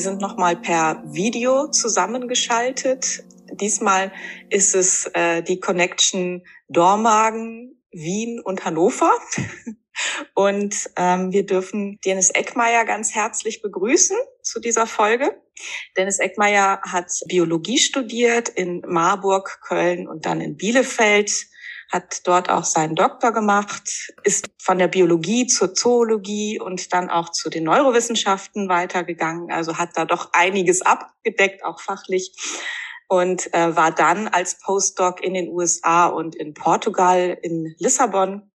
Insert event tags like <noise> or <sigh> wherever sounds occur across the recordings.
Wir sind nochmal per Video zusammengeschaltet. Diesmal ist es äh, die Connection Dormagen, Wien und Hannover. <laughs> Und ähm, wir dürfen Dennis Eckmeier ganz herzlich begrüßen zu dieser Folge. Dennis Eckmeier hat Biologie studiert in Marburg, Köln und dann in Bielefeld hat dort auch seinen Doktor gemacht, ist von der Biologie zur Zoologie und dann auch zu den Neurowissenschaften weitergegangen. Also hat da doch einiges abgedeckt, auch fachlich. Und äh, war dann als Postdoc in den USA und in Portugal, in Lissabon.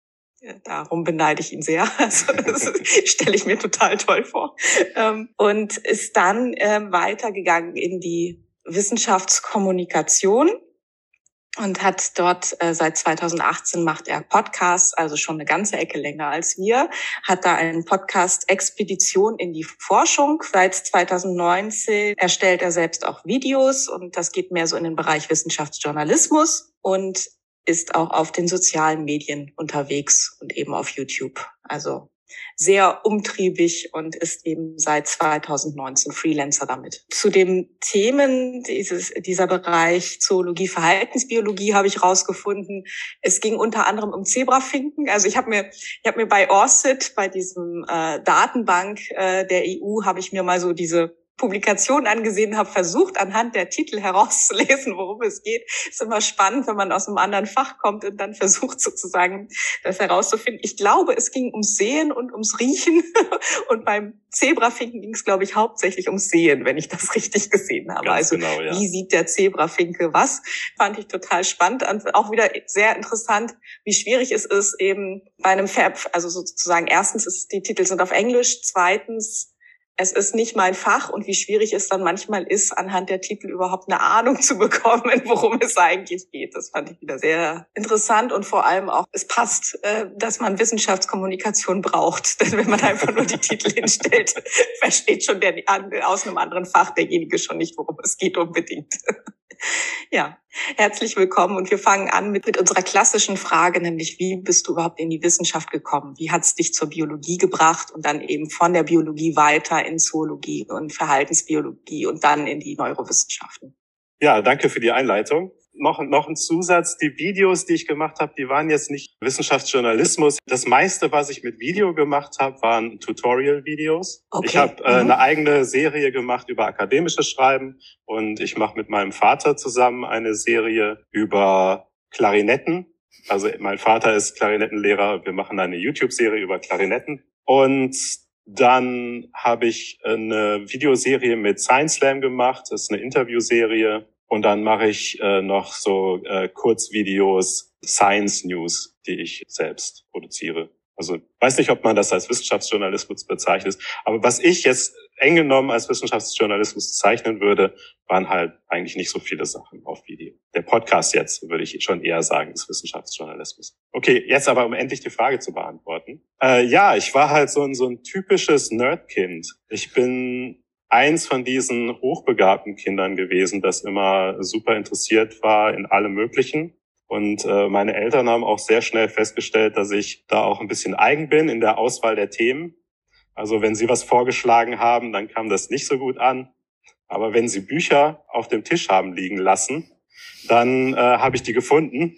Darum beneide ich ihn sehr. <laughs> Also das stelle ich mir total toll vor. Ähm, und ist dann äh, weitergegangen in die Wissenschaftskommunikation und hat dort äh, seit 2018 macht er Podcasts, also schon eine ganze Ecke länger als wir, hat da einen Podcast Expedition in die Forschung. Seit 2019 erstellt er selbst auch Videos und das geht mehr so in den Bereich Wissenschaftsjournalismus und ist auch auf den sozialen Medien unterwegs und eben auf YouTube. Also sehr umtriebig und ist eben seit 2019 Freelancer damit. Zu den Themen dieses, dieser Bereich Zoologie, Verhaltensbiologie habe ich rausgefunden. Es ging unter anderem um Zebrafinken. Also ich habe mir, ich habe mir bei ORCID, bei diesem äh, Datenbank äh, der EU, habe ich mir mal so diese Publikation angesehen habe, versucht anhand der Titel herauszulesen, worum es geht. Ist immer spannend, wenn man aus einem anderen Fach kommt und dann versucht sozusagen das herauszufinden. Ich glaube, es ging ums Sehen und ums Riechen <laughs> und beim Zebrafinken ging es, glaube ich, hauptsächlich ums Sehen, wenn ich das richtig gesehen habe. Ganz also genau, ja. wie sieht der Zebrafinke was? Fand ich total spannend und auch wieder sehr interessant, wie schwierig es ist eben bei einem Fab, also sozusagen erstens ist die Titel sind auf Englisch, zweitens es ist nicht mein Fach und wie schwierig es dann manchmal ist, anhand der Titel überhaupt eine Ahnung zu bekommen, <laughs> worum es eigentlich geht. Das fand ich wieder sehr interessant und vor allem auch, es passt, äh, dass man Wissenschaftskommunikation braucht. <laughs> Denn wenn man einfach nur die Titel <laughs> hinstellt, versteht schon der aus einem anderen Fach derjenige schon nicht, worum es geht unbedingt. Ja, herzlich willkommen und wir fangen an mit, mit unserer klassischen Frage, nämlich wie bist du überhaupt in die Wissenschaft gekommen? Wie hat es dich zur Biologie gebracht und dann eben von der Biologie weiter in Zoologie und Verhaltensbiologie und dann in die Neurowissenschaften? Ja, danke für die Einleitung noch, noch ein Zusatz. Die Videos, die ich gemacht habe, die waren jetzt nicht Wissenschaftsjournalismus. Das meiste, was ich mit Video gemacht habe, waren Tutorial-Videos. Okay. Ich habe äh, mhm. eine eigene Serie gemacht über akademisches Schreiben und ich mache mit meinem Vater zusammen eine Serie über Klarinetten. Also mein Vater ist Klarinettenlehrer. Wir machen eine YouTube-Serie über Klarinetten. Und dann habe ich eine Videoserie mit Science Slam gemacht. Das ist eine Interviewserie und dann mache ich äh, noch so äh, Kurzvideos, Science News, die ich selbst produziere. Also weiß nicht, ob man das als Wissenschaftsjournalismus bezeichnet, aber was ich jetzt eng genommen als Wissenschaftsjournalismus bezeichnen würde, waren halt eigentlich nicht so viele Sachen auf Video. Der Podcast jetzt würde ich schon eher sagen, ist Wissenschaftsjournalismus. Okay, jetzt aber um endlich die Frage zu beantworten. Äh, ja, ich war halt so ein, so ein typisches Nerdkind. Ich bin eins von diesen hochbegabten Kindern gewesen, das immer super interessiert war in allem Möglichen. Und äh, meine Eltern haben auch sehr schnell festgestellt, dass ich da auch ein bisschen eigen bin in der Auswahl der Themen. Also wenn sie was vorgeschlagen haben, dann kam das nicht so gut an. Aber wenn sie Bücher auf dem Tisch haben liegen lassen, dann äh, habe ich die gefunden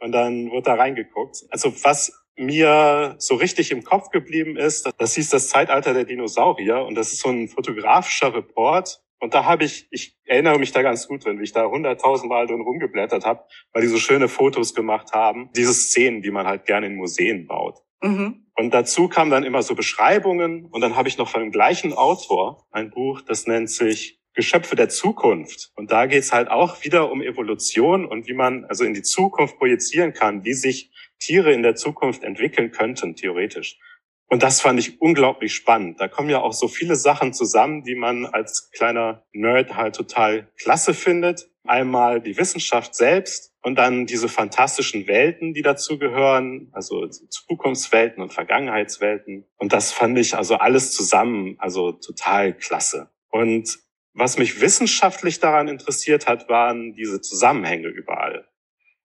und dann wird da reingeguckt. Also was mir so richtig im Kopf geblieben ist, das hieß das Zeitalter der Dinosaurier und das ist so ein fotografischer Report. Und da habe ich, ich erinnere mich da ganz gut drin, wie ich da hunderttausendmal drin rumgeblättert habe, weil die so schöne Fotos gemacht haben. Diese Szenen, die man halt gerne in Museen baut. Mhm. Und dazu kamen dann immer so Beschreibungen und dann habe ich noch von dem gleichen Autor ein Buch, das nennt sich Geschöpfe der Zukunft. Und da geht's halt auch wieder um Evolution und wie man also in die Zukunft projizieren kann, wie sich Tiere in der Zukunft entwickeln könnten, theoretisch. Und das fand ich unglaublich spannend. Da kommen ja auch so viele Sachen zusammen, die man als kleiner Nerd halt total klasse findet. Einmal die Wissenschaft selbst und dann diese fantastischen Welten, die dazu gehören, also Zukunftswelten und Vergangenheitswelten. Und das fand ich also alles zusammen, also total klasse. Und was mich wissenschaftlich daran interessiert hat, waren diese Zusammenhänge überall.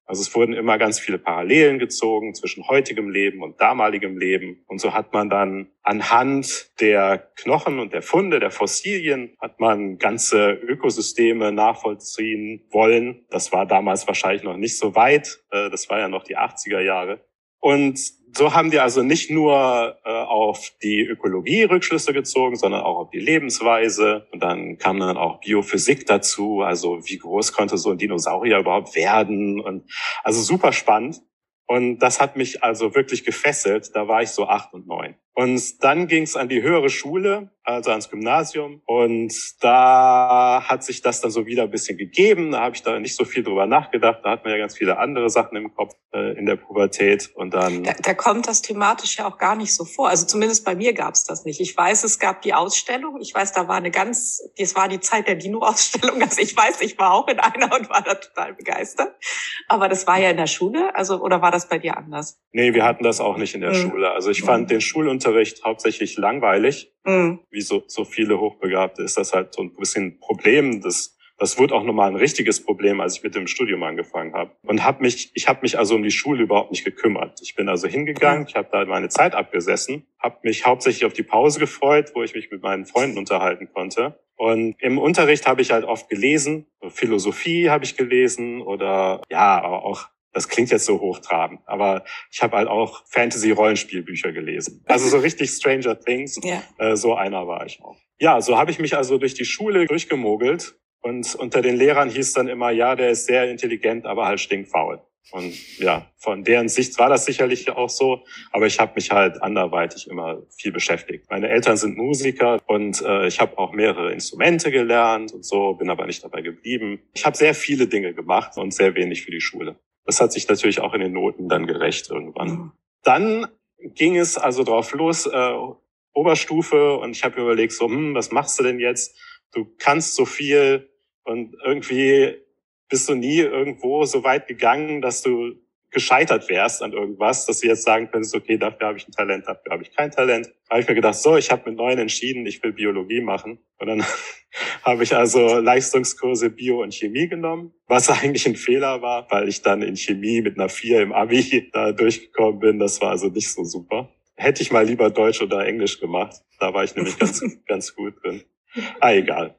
Also es wurden immer ganz viele Parallelen gezogen zwischen heutigem Leben und damaligem Leben. Und so hat man dann anhand der Knochen und der Funde, der Fossilien, hat man ganze Ökosysteme nachvollziehen wollen. Das war damals wahrscheinlich noch nicht so weit. Äh, das war ja noch die 80er Jahre. Und so haben die also nicht nur äh, auf die Ökologie Rückschlüsse gezogen, sondern auch auf die Lebensweise. Und dann kam dann auch Biophysik dazu. Also wie groß konnte so ein Dinosaurier überhaupt werden? Und also super spannend. Und das hat mich also wirklich gefesselt. Da war ich so acht und neun. Und dann ging es an die höhere Schule, also ans Gymnasium. Und da hat sich das dann so wieder ein bisschen gegeben. Da habe ich da nicht so viel drüber nachgedacht. Da hat man ja ganz viele andere Sachen im Kopf äh, in der Pubertät. Und dann. Da, da kommt das thematisch ja auch gar nicht so vor. Also zumindest bei mir gab es das nicht. Ich weiß, es gab die Ausstellung. Ich weiß, da war eine ganz, das war die Zeit der Dino-Ausstellung. <laughs> Also ich weiß, ich war auch in einer und war da total begeistert. Aber das war ja in der Schule. Also, oder war das bei dir anders? Nee, wir hatten das auch nicht in der mhm. Schule. Also ich fand mhm. den Schulunterricht hauptsächlich langweilig. Mhm. Wie so, so viele Hochbegabte ist das halt so ein bisschen ein Problem. Das, das wurde auch nochmal ein richtiges Problem, als ich mit dem Studium angefangen habe. Und hab mich, ich habe mich also um die Schule überhaupt nicht gekümmert. Ich bin also hingegangen, ich habe da meine Zeit abgesessen, habe mich hauptsächlich auf die Pause gefreut, wo ich mich mit meinen Freunden unterhalten konnte. Und im Unterricht habe ich halt oft gelesen, Philosophie habe ich gelesen oder ja, aber auch das klingt jetzt so hochtrabend, aber ich habe halt auch Fantasy-Rollenspielbücher gelesen. Also so richtig Stranger Things, ja. äh, so einer war ich auch. Ja, so habe ich mich also durch die Schule durchgemogelt und unter den Lehrern hieß dann immer, ja, der ist sehr intelligent, aber halt stinkfaul. Und ja, von deren Sicht war das sicherlich auch so, aber ich habe mich halt anderweitig immer viel beschäftigt. Meine Eltern sind Musiker und äh, ich habe auch mehrere Instrumente gelernt und so, bin aber nicht dabei geblieben. Ich habe sehr viele Dinge gemacht und sehr wenig für die Schule. Das hat sich natürlich auch in den Noten dann gerecht irgendwann. Mhm. Dann ging es also drauf los, äh, Oberstufe, und ich habe überlegt, so, hm, was machst du denn jetzt? Du kannst so viel und irgendwie bist du nie irgendwo so weit gegangen, dass du gescheitert wärst an irgendwas, dass du jetzt sagen könntest, okay, dafür habe ich ein Talent, dafür habe ich kein Talent. Da habe ich mir gedacht, so, ich habe mit neun entschieden, ich will Biologie machen. Und dann <laughs> habe ich also Leistungskurse Bio und Chemie genommen, was <laughs> eigentlich ein Fehler war, weil ich dann in Chemie mit einer vier im Abi <laughs> da durchgekommen bin. Das war also nicht so super. Hätte ich mal lieber Deutsch oder Englisch gemacht. Da war ich nämlich ganz, ganz gut drin. Ah, egal.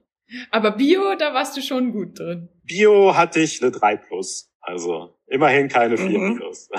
Aber Bio, da warst du schon gut drin. Bio hatte ich eine 3 plus. Also immerhin keine 4 mhm. plus. <laughs>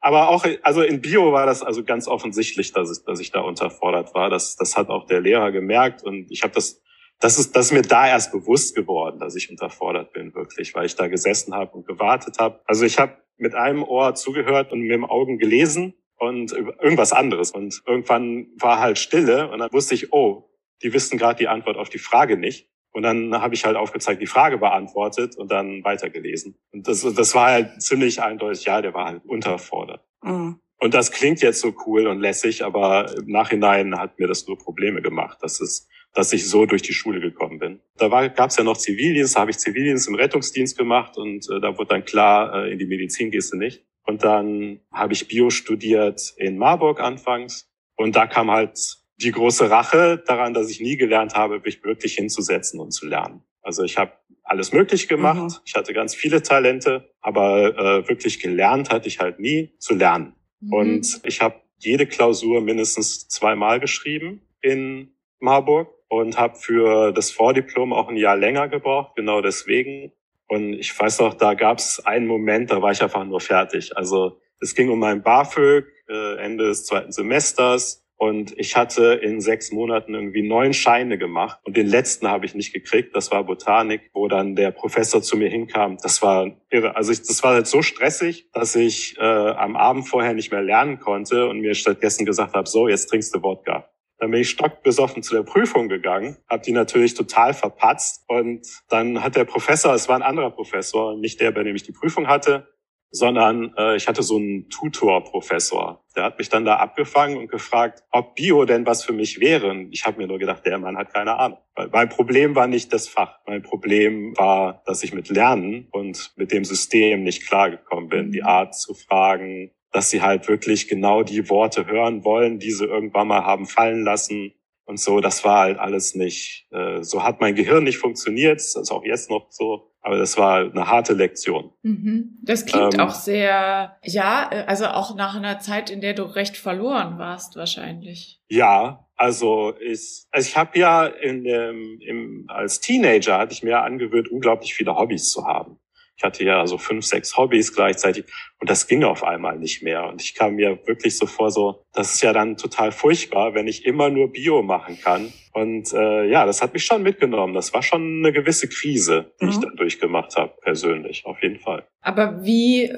Aber auch, also in Bio war das also ganz offensichtlich, dass ich, dass ich da unterfordert war. Das, das hat auch der Lehrer gemerkt und ich habe das, das ist, das ist mir da erst bewusst geworden, dass ich unterfordert bin wirklich, weil ich da gesessen habe und gewartet habe. Also ich habe mit einem Ohr zugehört und mit dem Augen gelesen und irgendwas anderes. Und irgendwann war halt Stille und dann wusste ich, oh, die wissen gerade die Antwort auf die Frage nicht. Und dann habe ich halt aufgezeigt, die Frage beantwortet und dann weitergelesen. Und das, das war halt ziemlich eindeutig, ja, der war halt unterfordert. Mhm. Und das klingt jetzt so cool und lässig, aber im Nachhinein hat mir das nur Probleme gemacht, dass es, dass ich so durch die Schule gekommen bin. Da gab es ja noch Zivildienst, da habe ich Zivildienst im Rettungsdienst gemacht und äh, da wurde dann klar, äh, in die Medizin gehst du nicht. Und dann habe ich Bio studiert in Marburg anfangs und da kam halt die große Rache daran, dass ich nie gelernt habe, mich wirklich hinzusetzen und zu lernen. Also ich habe alles möglich gemacht. Mhm. Ich hatte ganz viele Talente, aber äh, wirklich gelernt hatte ich halt nie zu lernen. Mhm. Und ich habe jede Klausur mindestens zweimal geschrieben in Marburg und habe für das Vordiplom auch ein Jahr länger gebraucht, genau deswegen. Und ich weiß noch, da gab es einen Moment, da war ich einfach nur fertig. Also es ging um mein BAföG, äh, Ende des zweiten Semesters. Und ich hatte in sechs Monaten irgendwie neun Scheine gemacht und den letzten habe ich nicht gekriegt. Das war Botanik, wo dann der Professor zu mir hinkam. Das war irre. Also ich, das war halt so stressig, dass ich äh, am Abend vorher nicht mehr lernen konnte und mir stattdessen gesagt habe, so, jetzt trinkst du Wodka. Dann bin ich stockbesoffen zu der Prüfung gegangen, habe die natürlich total verpatzt und dann hat der Professor, es war ein anderer Professor, nicht der, bei dem ich die Prüfung hatte, sondern äh, ich hatte so einen Tutor-Professor. Der hat mich dann da abgefangen und gefragt, ob Bio denn was für mich wäre. Und ich habe mir nur gedacht, der Mann hat keine Ahnung. Weil mein Problem war nicht das Fach. Mein Problem war, dass ich mit Lernen und mit dem System nicht klargekommen bin. Die Art zu fragen, dass sie halt wirklich genau die Worte hören wollen, die sie irgendwann mal haben fallen lassen und so. Das war halt alles nicht. Äh, so hat mein Gehirn nicht funktioniert. Das ist auch jetzt noch so. Aber das war eine harte Lektion. Mhm. Das klingt ähm, auch sehr, ja, also auch nach einer Zeit, in der du recht verloren warst, wahrscheinlich. Ja, also ich, also ich habe ja in dem, im, als Teenager hatte ich mir angewöhnt, unglaublich viele Hobbys zu haben. Ich hatte ja so fünf, sechs Hobbys gleichzeitig und das ging auf einmal nicht mehr. Und ich kam mir wirklich so vor, so, das ist ja dann total furchtbar, wenn ich immer nur Bio machen kann. Und äh, ja, das hat mich schon mitgenommen. Das war schon eine gewisse Krise, die mhm. ich dann durchgemacht habe, persönlich, auf jeden Fall. Aber wie,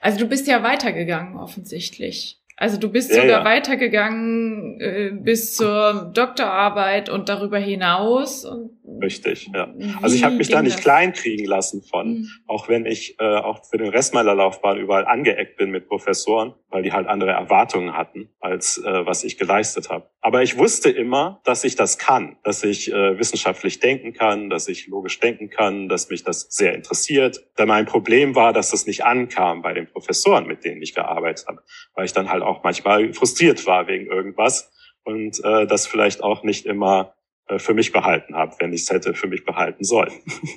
also du bist ja weitergegangen offensichtlich. Also du bist ja, sogar ja. weitergegangen äh, bis zur Doktorarbeit und darüber hinaus. Und Richtig, ja. Also ich habe mich da nicht das? klein kriegen lassen von, mhm. auch wenn ich äh, auch für den Rest meiner Laufbahn überall angeeckt bin mit Professoren, weil die halt andere Erwartungen hatten, als äh, was ich geleistet habe. Aber ich wusste immer, dass ich das kann, dass ich äh, wissenschaftlich denken kann, dass ich logisch denken kann, dass mich das sehr interessiert. Da mein Problem war, dass das nicht ankam bei den Professoren, mit denen ich gearbeitet habe, weil ich dann halt auch manchmal frustriert war wegen irgendwas und äh, das vielleicht auch nicht immer für mich behalten habe, wenn ich es hätte für mich behalten sollen.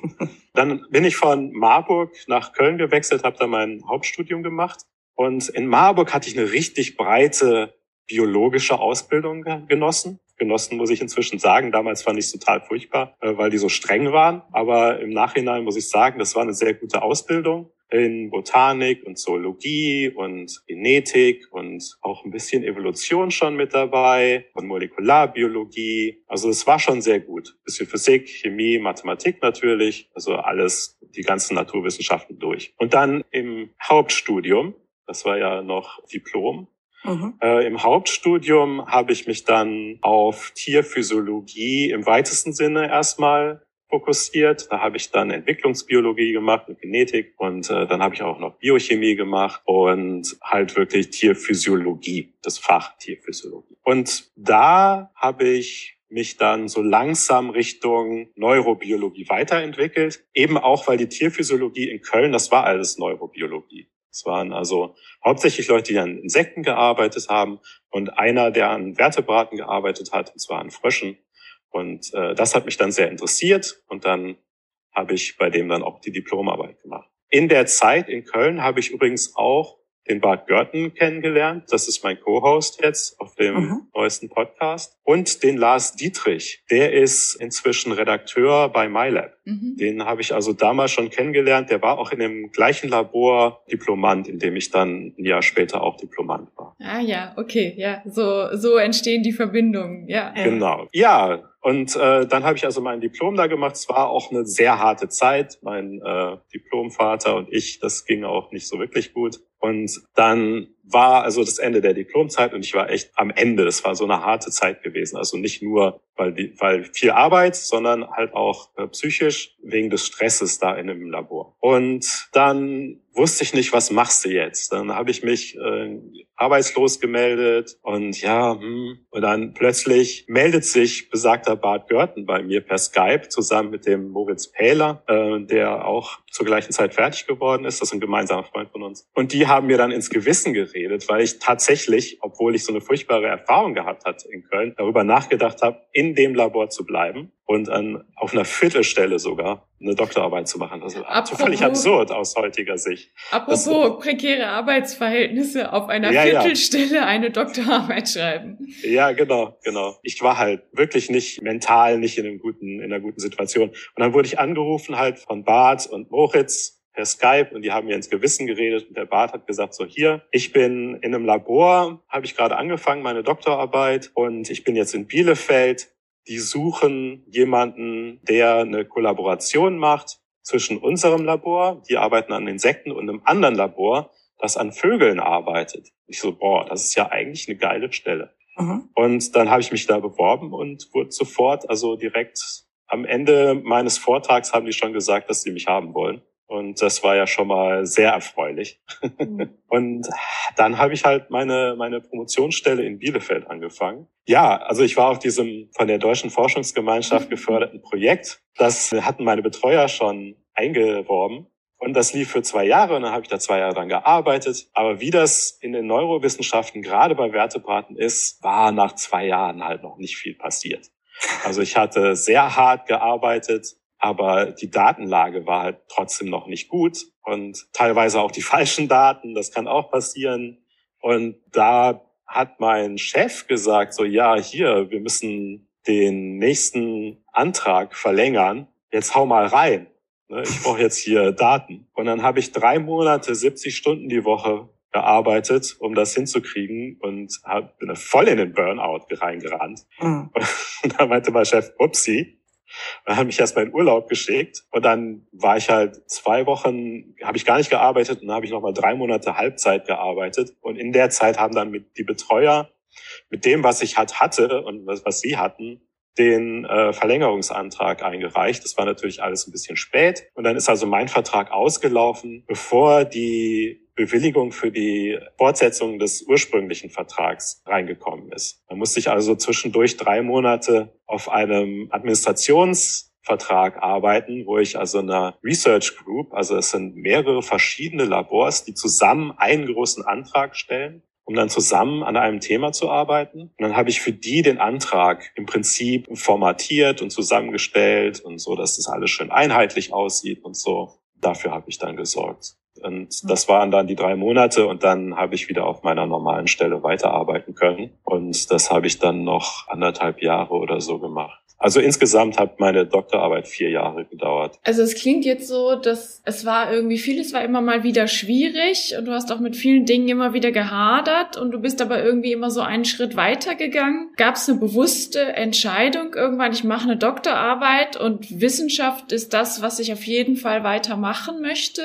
<laughs> dann bin ich von Marburg nach Köln gewechselt, habe da mein Hauptstudium gemacht und in Marburg hatte ich eine richtig breite biologische Ausbildung genossen. Genossen muss ich inzwischen sagen. Damals fand ich es total furchtbar, äh, weil die so streng waren. Aber im Nachhinein muss ich sagen, das war eine sehr gute Ausbildung in Botanik und Zoologie und Genetik und auch ein bisschen Evolution schon mit dabei und Molekularbiologie. Also es war schon sehr gut. Bisschen Physik, Chemie, Mathematik natürlich, also alles, die ganzen Naturwissenschaften durch. Und dann im Hauptstudium, das war ja noch Diplom, Mhm. Äh, Im Hauptstudium habe ich mich dann auf Tierphysiologie im weitesten Sinne erstmal fokussiert. Da habe ich dann Entwicklungsbiologie gemacht und Genetik und äh, dann habe ich auch noch Biochemie gemacht und halt wirklich Tierphysiologie, das Fach Tierphysiologie. Und da habe ich mich dann so langsam Richtung Neurobiologie weiterentwickelt. Eben auch, weil die Tierphysiologie in Köln, das war alles Neurobiologie. Es waren also hauptsächlich Leute, die an Insekten gearbeitet haben und einer, der an Vertebraten gearbeitet hat, und zwar an Fröschen. Und äh, das hat mich dann sehr interessiert und dann habe ich bei dem dann auch die Diplomarbeit gemacht. In der Zeit in Köln habe ich übrigens auch den Bart Görten kennengelernt. Das ist mein Co-Host jetzt auf dem mhm. neuesten Podcast. Und den Lars Dietrich. Der ist inzwischen Redakteur bei MyLab. Mhm. Den habe ich also damals schon kennengelernt. Der war auch in dem gleichen Labor Diplomant, in dem ich dann ein Jahr später auch Diplomant war. Ah ja, okay, ja. So, so entstehen die Verbindungen, ja. Genau. Ja, und äh, dann habe ich also mein Diplom da gemacht. Es war auch eine sehr harte Zeit. Mein äh, Diplomvater und ich, das ging auch nicht so wirklich gut. Und dann war also das Ende der Diplomzeit und ich war echt am Ende. Das war so eine harte Zeit gewesen. Also nicht nur, weil, weil viel Arbeit, sondern halt auch äh, psychisch wegen des Stresses da in dem Labor. Und dann wusste ich nicht, was machst du jetzt? Dann habe ich mich äh, arbeitslos gemeldet und ja, hm, und dann plötzlich meldet sich besagter Bart Görten bei mir per Skype zusammen mit dem Moritz Pähler, äh, der auch zur gleichen Zeit fertig geworden ist. Das ist ein gemeinsamer Freund von uns. Und die haben mir dann ins Gewissen geredet, weil ich tatsächlich, obwohl ich so eine furchtbare Erfahrung gehabt hatte in Köln, darüber nachgedacht habe, in dem Labor zu bleiben und an, auf einer Viertelstelle sogar eine Doktorarbeit zu machen. Das ist apropos, völlig absurd aus heutiger Sicht. Apropos das, prekäre Arbeitsverhältnisse auf einer ja, Viertelstelle ja. eine Doktorarbeit schreiben. Ja, genau, genau. Ich war halt wirklich nicht mental nicht in einem guten, in einer guten Situation. Und dann wurde ich angerufen halt von Bart und Moritz per Skype und die haben mir ins Gewissen geredet und der Bart hat gesagt, so hier, ich bin in einem Labor, habe ich gerade angefangen, meine Doktorarbeit und ich bin jetzt in Bielefeld die suchen jemanden, der eine Kollaboration macht zwischen unserem Labor, die arbeiten an Insekten, und einem anderen Labor, das an Vögeln arbeitet. Ich so, boah, das ist ja eigentlich eine geile Stelle. Mhm. Und dann habe ich mich da beworben und wurde sofort, also direkt am Ende meines Vortrags haben die schon gesagt, dass sie mich haben wollen. Und das war ja schon mal sehr erfreulich. Mhm. <laughs> Und dann habe ich halt meine, meine Promotionsstelle in Bielefeld angefangen. Ja, also ich war auf diesem von der Deutschen Forschungsgemeinschaft mhm. geförderten Projekt. Das hatten meine Betreuer schon eingeworben. Und das lief für zwei Jahre und dann habe ich da zwei Jahre dran gearbeitet. Aber wie das in den Neurowissenschaften gerade bei Wertebraten ist, war nach zwei Jahren halt noch nicht viel passiert. Also ich hatte sehr hart gearbeitet, aber die Datenlage war halt trotzdem noch nicht gut und teilweise auch die <laughs> falschen Daten, das kann auch passieren. Und da hat mein Chef gesagt, so ja, hier, wir müssen den nächsten Antrag verlängern, jetzt hau mal rein. Ne, ich brauche jetzt hier Daten. Und dann habe ich drei Monate, 70 Stunden die Woche gearbeitet, um das hinzukriegen und hab, bin voll in den Burnout reingerannt. Mhm. <laughs> Und dann meinte mein Chef, upsie, dann hat mich erstmal in Urlaub geschickt und dann war ich halt zwei Wochen, habe ich gar nicht gearbeitet und dann habe ich nochmal drei Monate Halbzeit gearbeitet und in der Zeit haben dann mit die Betreuer mit dem, was ich halt hatte und was, was sie hatten, den äh, Verlängerungsantrag eingereicht. Das war natürlich alles ein bisschen spät. Und dann ist also mein Vertrag ausgelaufen, bevor die Bewilligung für die Fortsetzung des ursprünglichen Vertrags reingekommen ist. Man musste sich also zwischendurch drei Monate auf einem Administrationsvertrag arbeiten, wo ich also einer Research Group, also es sind mehrere verschiedene Labors, die zusammen einen großen Antrag stellen um dann zusammen an einem Thema zu arbeiten. Und dann habe ich für die den Antrag im Prinzip formatiert und zusammengestellt und so, dass das alles schön einheitlich aussieht und so. Dafür habe ich dann gesorgt. Und das waren dann die drei Monate und dann habe ich wieder auf meiner normalen Stelle weiterarbeiten können. Und das habe ich dann noch anderthalb Jahre oder so gemacht. Also insgesamt hat meine Doktorarbeit vier Jahre gedauert. Also es klingt jetzt so, dass es war irgendwie vieles war immer mal wieder schwierig und du hast auch mit vielen Dingen immer wieder gehadert und du bist aber irgendwie immer so einen Schritt weiter gegangen. Gab es eine bewusste Entscheidung irgendwann, ich mache eine Doktorarbeit und Wissenschaft ist das, was ich auf jeden Fall weitermachen möchte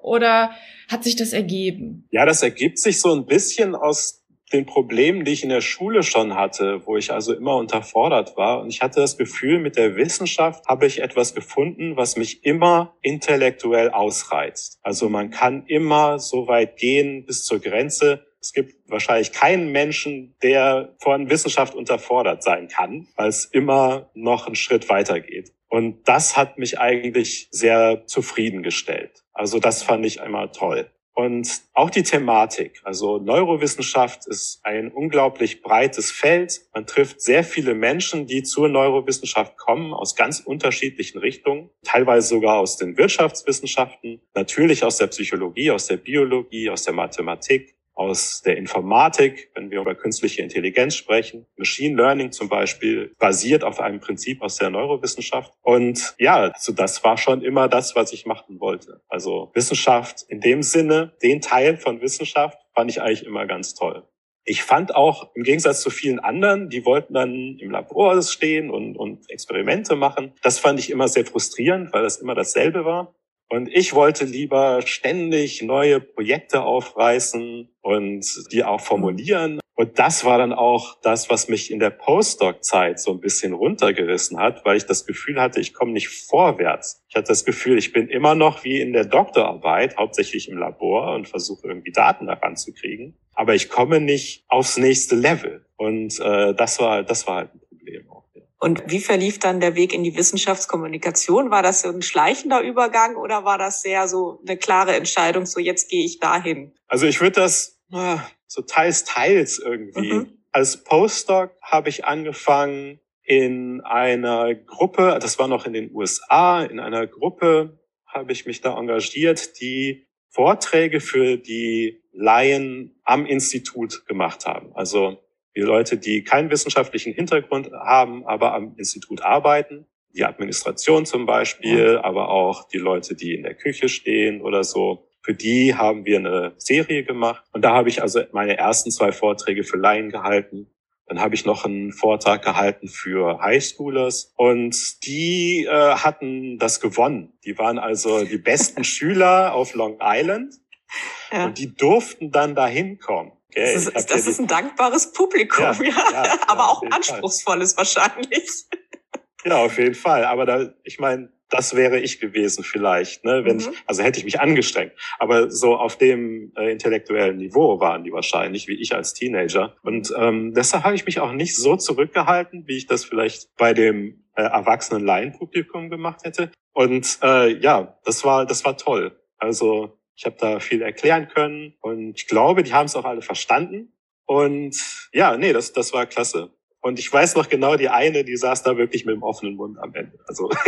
oder hat sich das ergeben? Ja, das ergibt sich so ein bisschen aus den Problemen, die ich in der Schule schon hatte, wo ich also immer unterfordert war. Und ich hatte das Gefühl, mit der Wissenschaft habe ich etwas gefunden, was mich immer intellektuell ausreizt. Also man kann immer so weit gehen bis zur Grenze. Es gibt wahrscheinlich keinen Menschen, der von Wissenschaft unterfordert sein kann, weil es immer noch einen Schritt weiter geht. Und das hat mich eigentlich sehr zufriedengestellt. Also das fand ich einmal toll. Und auch die Thematik, also Neurowissenschaft ist ein unglaublich breites Feld. Man trifft sehr viele Menschen, die zur Neurowissenschaft kommen, aus ganz unterschiedlichen Richtungen, teilweise sogar aus den Wirtschaftswissenschaften, natürlich aus der Psychologie, aus der Biologie, aus der Mathematik, aus der Informatik, wenn wir über künstliche Intelligenz sprechen. Machine Learning zum Beispiel basiert auf einem Prinzip aus der Neurowissenschaft. Und ja, also das war schon immer das, was ich machen wollte. Also Wissenschaft in dem Sinne, den Teil von Wissenschaft fand ich eigentlich immer ganz toll. Ich fand auch im Gegensatz zu vielen anderen, die wollten dann im Labor stehen und, und Experimente machen. Das fand ich immer sehr frustrierend, weil das immer dasselbe war. Und ich wollte lieber ständig neue Projekte aufreißen und die auch formulieren. Und das war dann auch das, was mich in der Postdoc-Zeit so ein bisschen runtergerissen hat, weil ich das Gefühl hatte, ich komme nicht vorwärts. Ich hatte das Gefühl, ich bin immer noch wie in der Doktorarbeit, hauptsächlich im Labor und versuche irgendwie Daten daran zu kriegen. Aber ich komme nicht aufs nächste Level. Und äh, das war, das war halt ein. Und wie verlief dann der Weg in die Wissenschaftskommunikation? War das so ein schleichender Übergang oder war das sehr so eine klare Entscheidung, so jetzt gehe ich dahin? Also ich würde das ah, so teils, teils irgendwie. Mhm. Als Postdoc habe ich angefangen in einer Gruppe, das war noch in den USA, in einer Gruppe habe ich mich da engagiert, die Vorträge für die Laien am Institut gemacht haben. Also die Leute, die keinen wissenschaftlichen Hintergrund haben, aber am Institut arbeiten, die Administration zum Beispiel, aber auch die Leute, die in der Küche stehen oder so. Für die haben wir eine Serie gemacht. Und da habe ich also meine ersten zwei Vorträge für Laien gehalten. Dann habe ich noch einen Vortrag gehalten für Highschoolers und die äh, hatten das gewonnen. Die waren also die besten <laughs> Schüler auf Long Island ja. und die durften dann dahin kommen. Okay, das ist, das ist ein dankbares Publikum, ja, ja, ja aber auch anspruchsvolles Fall. wahrscheinlich. Ja, auf jeden Fall. Aber da, ich meine, das wäre ich gewesen vielleicht, ne, wenn mhm. ich, also hätte ich mich angestrengt. Aber so auf dem äh, intellektuellen Niveau waren die wahrscheinlich, wie ich als Teenager. Und ähm, deshalb habe ich mich auch nicht so zurückgehalten, wie ich das vielleicht bei dem äh, erwachsenen Laienpublikum gemacht hätte. Und äh, ja, das war, das war toll. Also ich habe da viel erklären können und ich glaube, die haben es auch alle verstanden. Und ja, nee, das, das war klasse. Und ich weiß noch genau, die eine, die saß da wirklich mit dem offenen Mund am Ende. Also <laughs>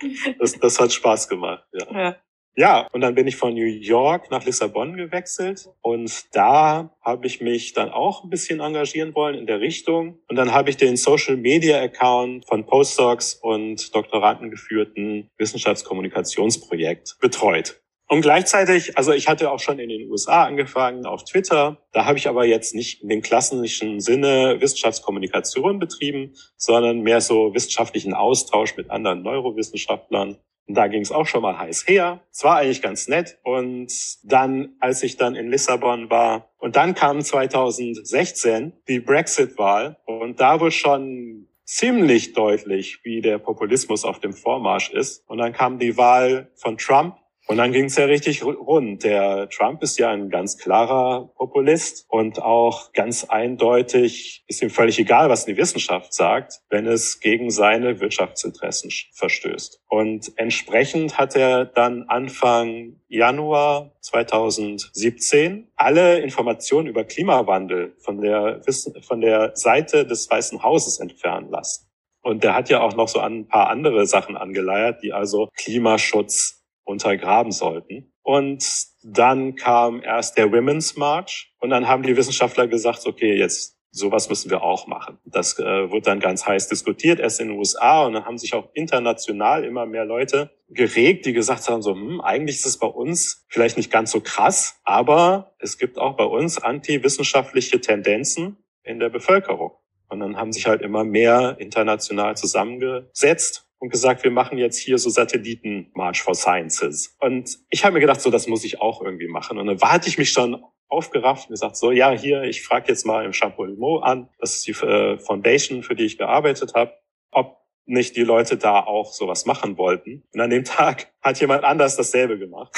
<laughs> das, das hat Spaß gemacht. Ja. ja. Ja, und dann bin ich von New York nach Lissabon gewechselt und da habe ich mich dann auch ein bisschen engagieren wollen in der Richtung. Und dann habe ich den Social Media Account von Postdocs und Doktoranden geführten Wissenschaftskommunikationsprojekt betreut. Und gleichzeitig, also ich hatte auch schon in den USA angefangen, auf Twitter. Da habe ich aber jetzt nicht in dem klassischen Sinne Wissenschaftskommunikation betrieben, sondern mehr so wissenschaftlichen Austausch mit anderen Neurowissenschaftlern. Da ging es auch schon mal heiß her. Es war eigentlich ganz nett. Und dann, als ich dann in Lissabon war, und dann kam 2016 die Brexit-Wahl. Und da wurde schon ziemlich deutlich, wie der Populismus auf dem Vormarsch ist. Und dann kam die Wahl von Trump und dann ging es ja richtig rund. Der Trump ist ja ein ganz klarer Populist und auch ganz eindeutig ist ihm völlig egal, was die Wissenschaft sagt, wenn es gegen seine Wirtschaftsinteressen verstößt. Und entsprechend hat er dann Anfang Januar 2017 alle Informationen über Klimawandel von der, von der Seite des Weißen Hauses entfernen lassen. Und der hat ja auch noch so ein paar andere Sachen angeleiert, die also Klimaschutz untergraben sollten. Und dann kam erst der Women's March und dann haben die Wissenschaftler gesagt, okay, jetzt sowas müssen wir auch machen. Das äh, wird dann ganz heiß diskutiert, erst in den USA und dann haben sich auch international immer mehr Leute geregt, die gesagt haben, so, hm, eigentlich ist es bei uns vielleicht nicht ganz so krass, aber es gibt auch bei uns antiwissenschaftliche Tendenzen in der Bevölkerung. Und dann haben sich halt immer mehr international zusammengesetzt und gesagt, wir machen jetzt hier so Satelliten March for Sciences. Und ich habe mir gedacht, so das muss ich auch irgendwie machen. Und dann hatte ich mich schon aufgerafft und gesagt, so ja, hier, ich frage jetzt mal im Champollion an, das ist die äh, Foundation, für die ich gearbeitet habe, ob nicht die Leute da auch sowas machen wollten. Und an dem Tag hat jemand anders dasselbe gemacht.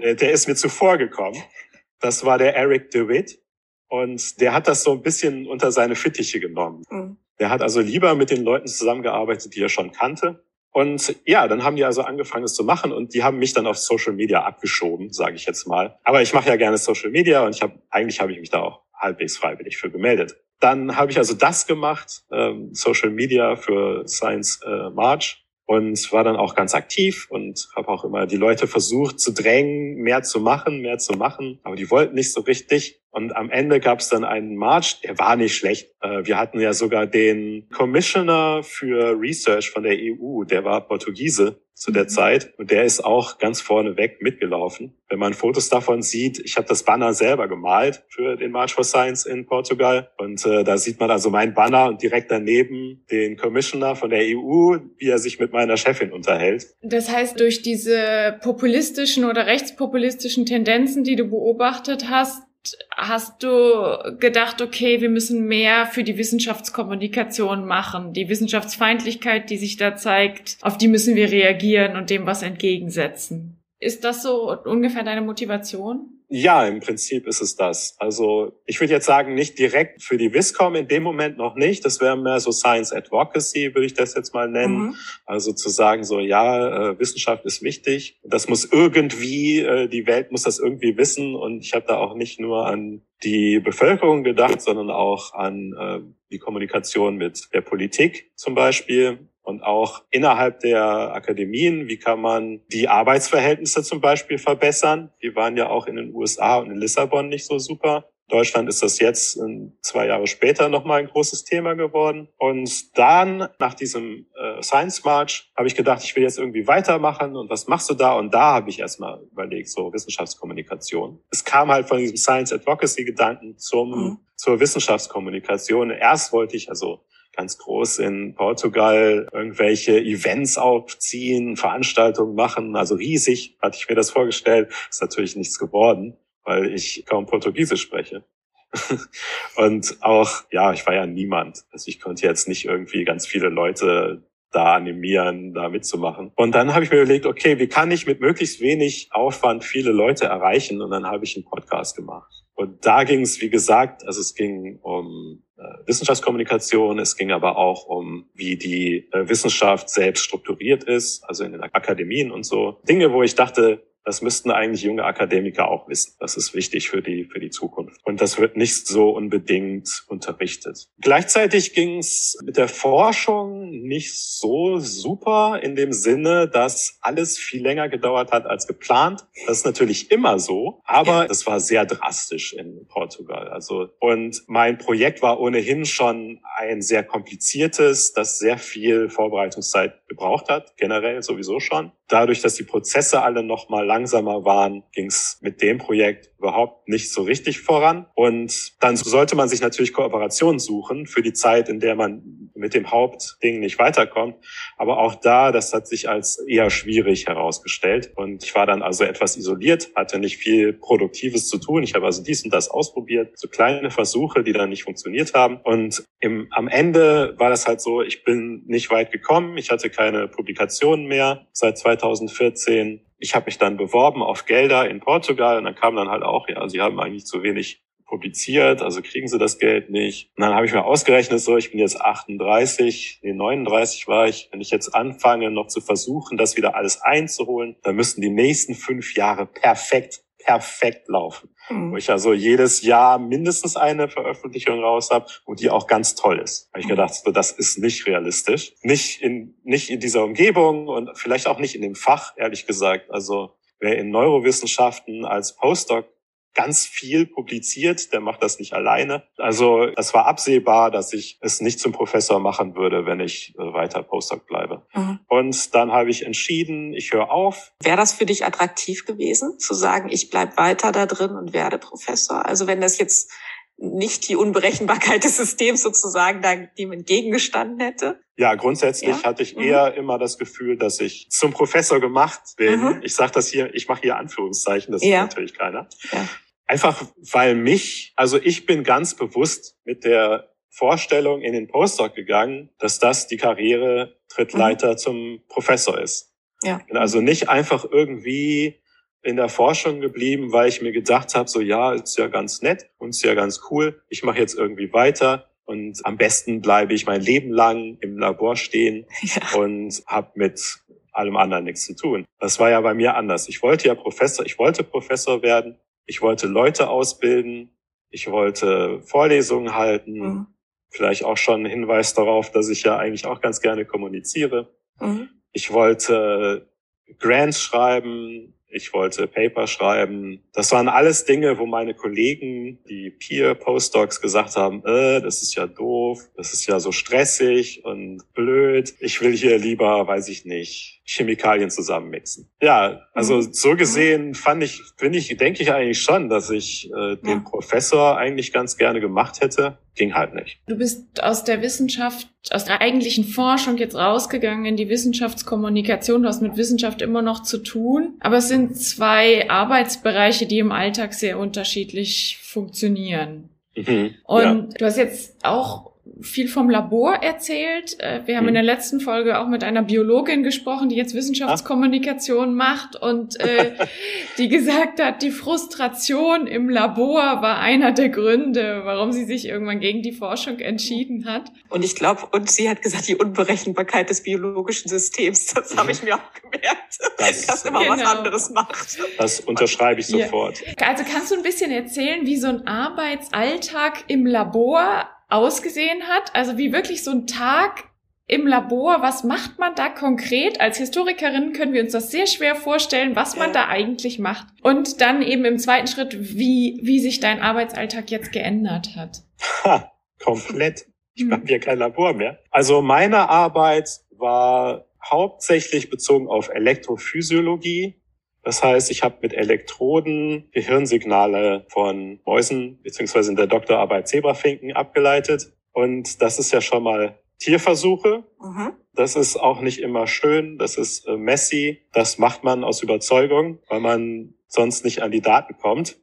der, <laughs> der ist mir zuvor gekommen. Das war der Eric DeWitt. Und der hat das so ein bisschen unter seine Fittiche genommen. Mhm. Der hat also lieber mit den Leuten zusammengearbeitet, die er schon kannte. Und ja, dann haben die also angefangen, es zu machen und die haben mich dann auf Social Media abgeschoben, sage ich jetzt mal. Aber ich mache ja gerne Social Media und ich habe eigentlich habe ich mich da auch halbwegs freiwillig für gemeldet. Dann habe ich also das gemacht, ähm, Social Media für Science äh, March und war dann auch ganz aktiv und habe auch immer die Leute versucht zu drängen, mehr zu machen, mehr zu machen, aber die wollten nicht so richtig. Und am Ende gab es dann einen March, der war nicht schlecht. Äh, wir hatten ja sogar den Commissioner für Research von der EU, der war Portugiese zu der. Zeit und der ist auch ganz vorne weg mitgelaufen. Wenn man Fotos davon sieht, ich habe das Banner selber gemalt für den March for Science in Portugal und äh, da sieht man also mein Banner und direkt daneben den Commissioner von der EU, wie er sich mit meiner Chefin unterhält. Das heißt, durch diese populistischen oder rechtspopulistischen Tendenzen, die du beobachtet hast, hast du gedacht, okay, wir müssen mehr für die Wissenschaftskommunikation machen. Die Wissenschaftsfeindlichkeit, die sich da zeigt, auf die müssen wir reagieren und dem was entgegensetzen. Ist das so ungefähr deine Motivation? Ja, im Prinzip ist es das. Also ich würde jetzt sagen, nicht direkt für die Viscom in dem Moment noch nicht. Das wäre mehr so Science Advocacy, würde ich das jetzt mal nennen. Mhm. Also zu sagen, so ja, äh, Wissenschaft ist wichtig. Das muss irgendwie, äh, die Welt muss das irgendwie wissen. Und ich habe da auch nicht nur an die Bevölkerung gedacht, sondern auch an äh, die Kommunikation mit der Politik zum Beispiel und auch innerhalb der Akademien, wie kann man die Arbeitsverhältnisse zum Beispiel verbessern? Die waren ja auch in den USA und in Lissabon nicht so super. Deutschland ist das jetzt zwei Jahre später nochmal ein großes Thema geworden. Und dann, nach diesem äh, Science March, habe ich gedacht, ich will jetzt irgendwie weitermachen. Und was machst du da? Und da habe ich erstmal überlegt, so Wissenschaftskommunikation. Es kam halt von diesem Science Advocacy Gedanken zum, mhm. zur Wissenschaftskommunikation. Erst wollte ich also ganz groß in Portugal irgendwelche Events aufziehen, Veranstaltungen machen, also riesig, hatte ich mir das vorgestellt. Ist natürlich nichts geworden, weil ich kaum Portugiesisch spreche. <laughs> Und auch, ja, ich war ja niemand. Also ich konnte jetzt nicht irgendwie ganz viele Leute da animieren, da mitzumachen. Und dann habe ich mir überlegt, okay, wie kann ich mit möglichst wenig Aufwand viele Leute erreichen? Und dann habe ich einen Podcast gemacht. Und da ging es, wie gesagt, also es ging um äh, Wissenschaftskommunikation, es ging aber auch um, wie die äh, Wissenschaft selbst strukturiert ist, also in den Akademien und so. Dinge, wo ich dachte, das müssten eigentlich junge Akademiker auch wissen. Das ist wichtig für die, für die Zukunft. Und das wird nicht so unbedingt unterrichtet. Gleichzeitig ging es mit der Forschung nicht so super in dem Sinne, dass alles viel länger gedauert hat als geplant. Das ist natürlich immer so, aber es war sehr drastisch in Portugal. Also, und mein Projekt war ohnehin schon ein sehr kompliziertes, das sehr viel Vorbereitungszeit gebraucht hat, generell sowieso schon. Dadurch, dass die Prozesse alle noch mal langsamer waren, ging es mit dem Projekt überhaupt nicht so richtig voran. Und dann sollte man sich natürlich Kooperationen suchen für die Zeit, in der man mit dem Hauptding nicht weiterkommt. Aber auch da, das hat sich als eher schwierig herausgestellt. Und ich war dann also etwas isoliert, hatte nicht viel Produktives zu tun. Ich habe also dies und das ausprobiert, so kleine Versuche, die dann nicht funktioniert haben. Und im, am Ende war das halt so, ich bin nicht weit gekommen. Ich hatte keine Publikationen mehr seit 2014 ich habe mich dann beworben auf Gelder in Portugal und dann kam dann halt auch, ja, sie haben eigentlich zu wenig publiziert, also kriegen sie das Geld nicht. Und dann habe ich mir ausgerechnet, so, ich bin jetzt 38, nee, 39 war ich. Wenn ich jetzt anfange, noch zu versuchen, das wieder alles einzuholen, dann müssten die nächsten fünf Jahre perfekt perfekt laufen. Mhm. Wo ich also jedes Jahr mindestens eine Veröffentlichung raus habe und die auch ganz toll ist. Habe ich gedacht, so, das ist nicht realistisch. Nicht in, nicht in dieser Umgebung und vielleicht auch nicht in dem Fach, ehrlich gesagt. Also wer in Neurowissenschaften als Postdoc ganz viel publiziert, der macht das nicht alleine. Also es war absehbar, dass ich es nicht zum Professor machen würde, wenn ich äh, weiter Postdoc bleibe. Mhm. Und dann habe ich entschieden, ich höre auf. Wäre das für dich attraktiv gewesen, zu sagen, ich bleib weiter da drin und werde Professor? Also wenn das jetzt nicht die Unberechenbarkeit des Systems sozusagen dem entgegengestanden hätte? Ja, grundsätzlich ja? hatte ich mhm. eher immer das Gefühl, dass ich zum Professor gemacht bin. Mhm. Ich sage das hier, ich mache hier Anführungszeichen, das ja. ist natürlich keiner. Ja. Einfach weil mich, also ich bin ganz bewusst mit der Vorstellung in den Postdoc gegangen, dass das die Karriere Trittleiter mhm. zum Professor ist. Ja. Bin also nicht einfach irgendwie in der Forschung geblieben, weil ich mir gedacht habe, so ja, ist ja ganz nett und ist ja ganz cool. Ich mache jetzt irgendwie weiter und am besten bleibe ich mein Leben lang im Labor stehen <laughs> ja. und habe mit allem anderen nichts zu tun. Das war ja bei mir anders. Ich wollte ja Professor, ich wollte Professor werden ich wollte Leute ausbilden, ich wollte Vorlesungen halten, mhm. vielleicht auch schon ein Hinweis darauf, dass ich ja eigentlich auch ganz gerne kommuniziere. Mhm. Ich wollte Grants schreiben, ich wollte Paper schreiben. Das waren alles Dinge, wo meine Kollegen, die Peer Postdocs gesagt haben, äh, das ist ja doof, das ist ja so stressig und blöd. Ich will hier lieber, weiß ich nicht, Chemikalien zusammenmixen. Ja, also mhm. so gesehen fand ich, finde ich, denke ich eigentlich schon, dass ich äh, den ja. Professor eigentlich ganz gerne gemacht hätte. Ging halt nicht. Du bist aus der Wissenschaft, aus der eigentlichen Forschung jetzt rausgegangen in die Wissenschaftskommunikation. Du hast mit Wissenschaft immer noch zu tun. Aber es sind zwei Arbeitsbereiche, die im Alltag sehr unterschiedlich funktionieren. Mhm, Und ja. du hast jetzt auch viel vom Labor erzählt. Äh, wir haben mhm. in der letzten Folge auch mit einer Biologin gesprochen, die jetzt Wissenschaftskommunikation Ach. macht und äh, die gesagt hat, die Frustration im Labor war einer der Gründe, warum sie sich irgendwann gegen die Forschung entschieden hat. Und ich glaube, und sie hat gesagt, die Unberechenbarkeit des biologischen Systems, das habe ich mir auch gemerkt, das, dass immer genau. was anderes macht. Das unterschreibe ich sofort. Ja. Also kannst du ein bisschen erzählen, wie so ein Arbeitsalltag im Labor ausgesehen hat. Also wie wirklich so ein Tag im Labor, was macht man da konkret? Als Historikerin können wir uns das sehr schwer vorstellen, was man da eigentlich macht. Und dann eben im zweiten Schritt, wie, wie sich dein Arbeitsalltag jetzt geändert hat. Ha, komplett. Ich habe ja kein Labor mehr. Also meine Arbeit war hauptsächlich bezogen auf Elektrophysiologie. Das heißt, ich habe mit Elektroden Gehirnsignale von Mäusen beziehungsweise in der Doktorarbeit Zebrafinken abgeleitet. Und das ist ja schon mal Tierversuche. Mhm. Das ist auch nicht immer schön. Das ist äh, messy. Das macht man aus Überzeugung, weil man sonst nicht an die Daten kommt.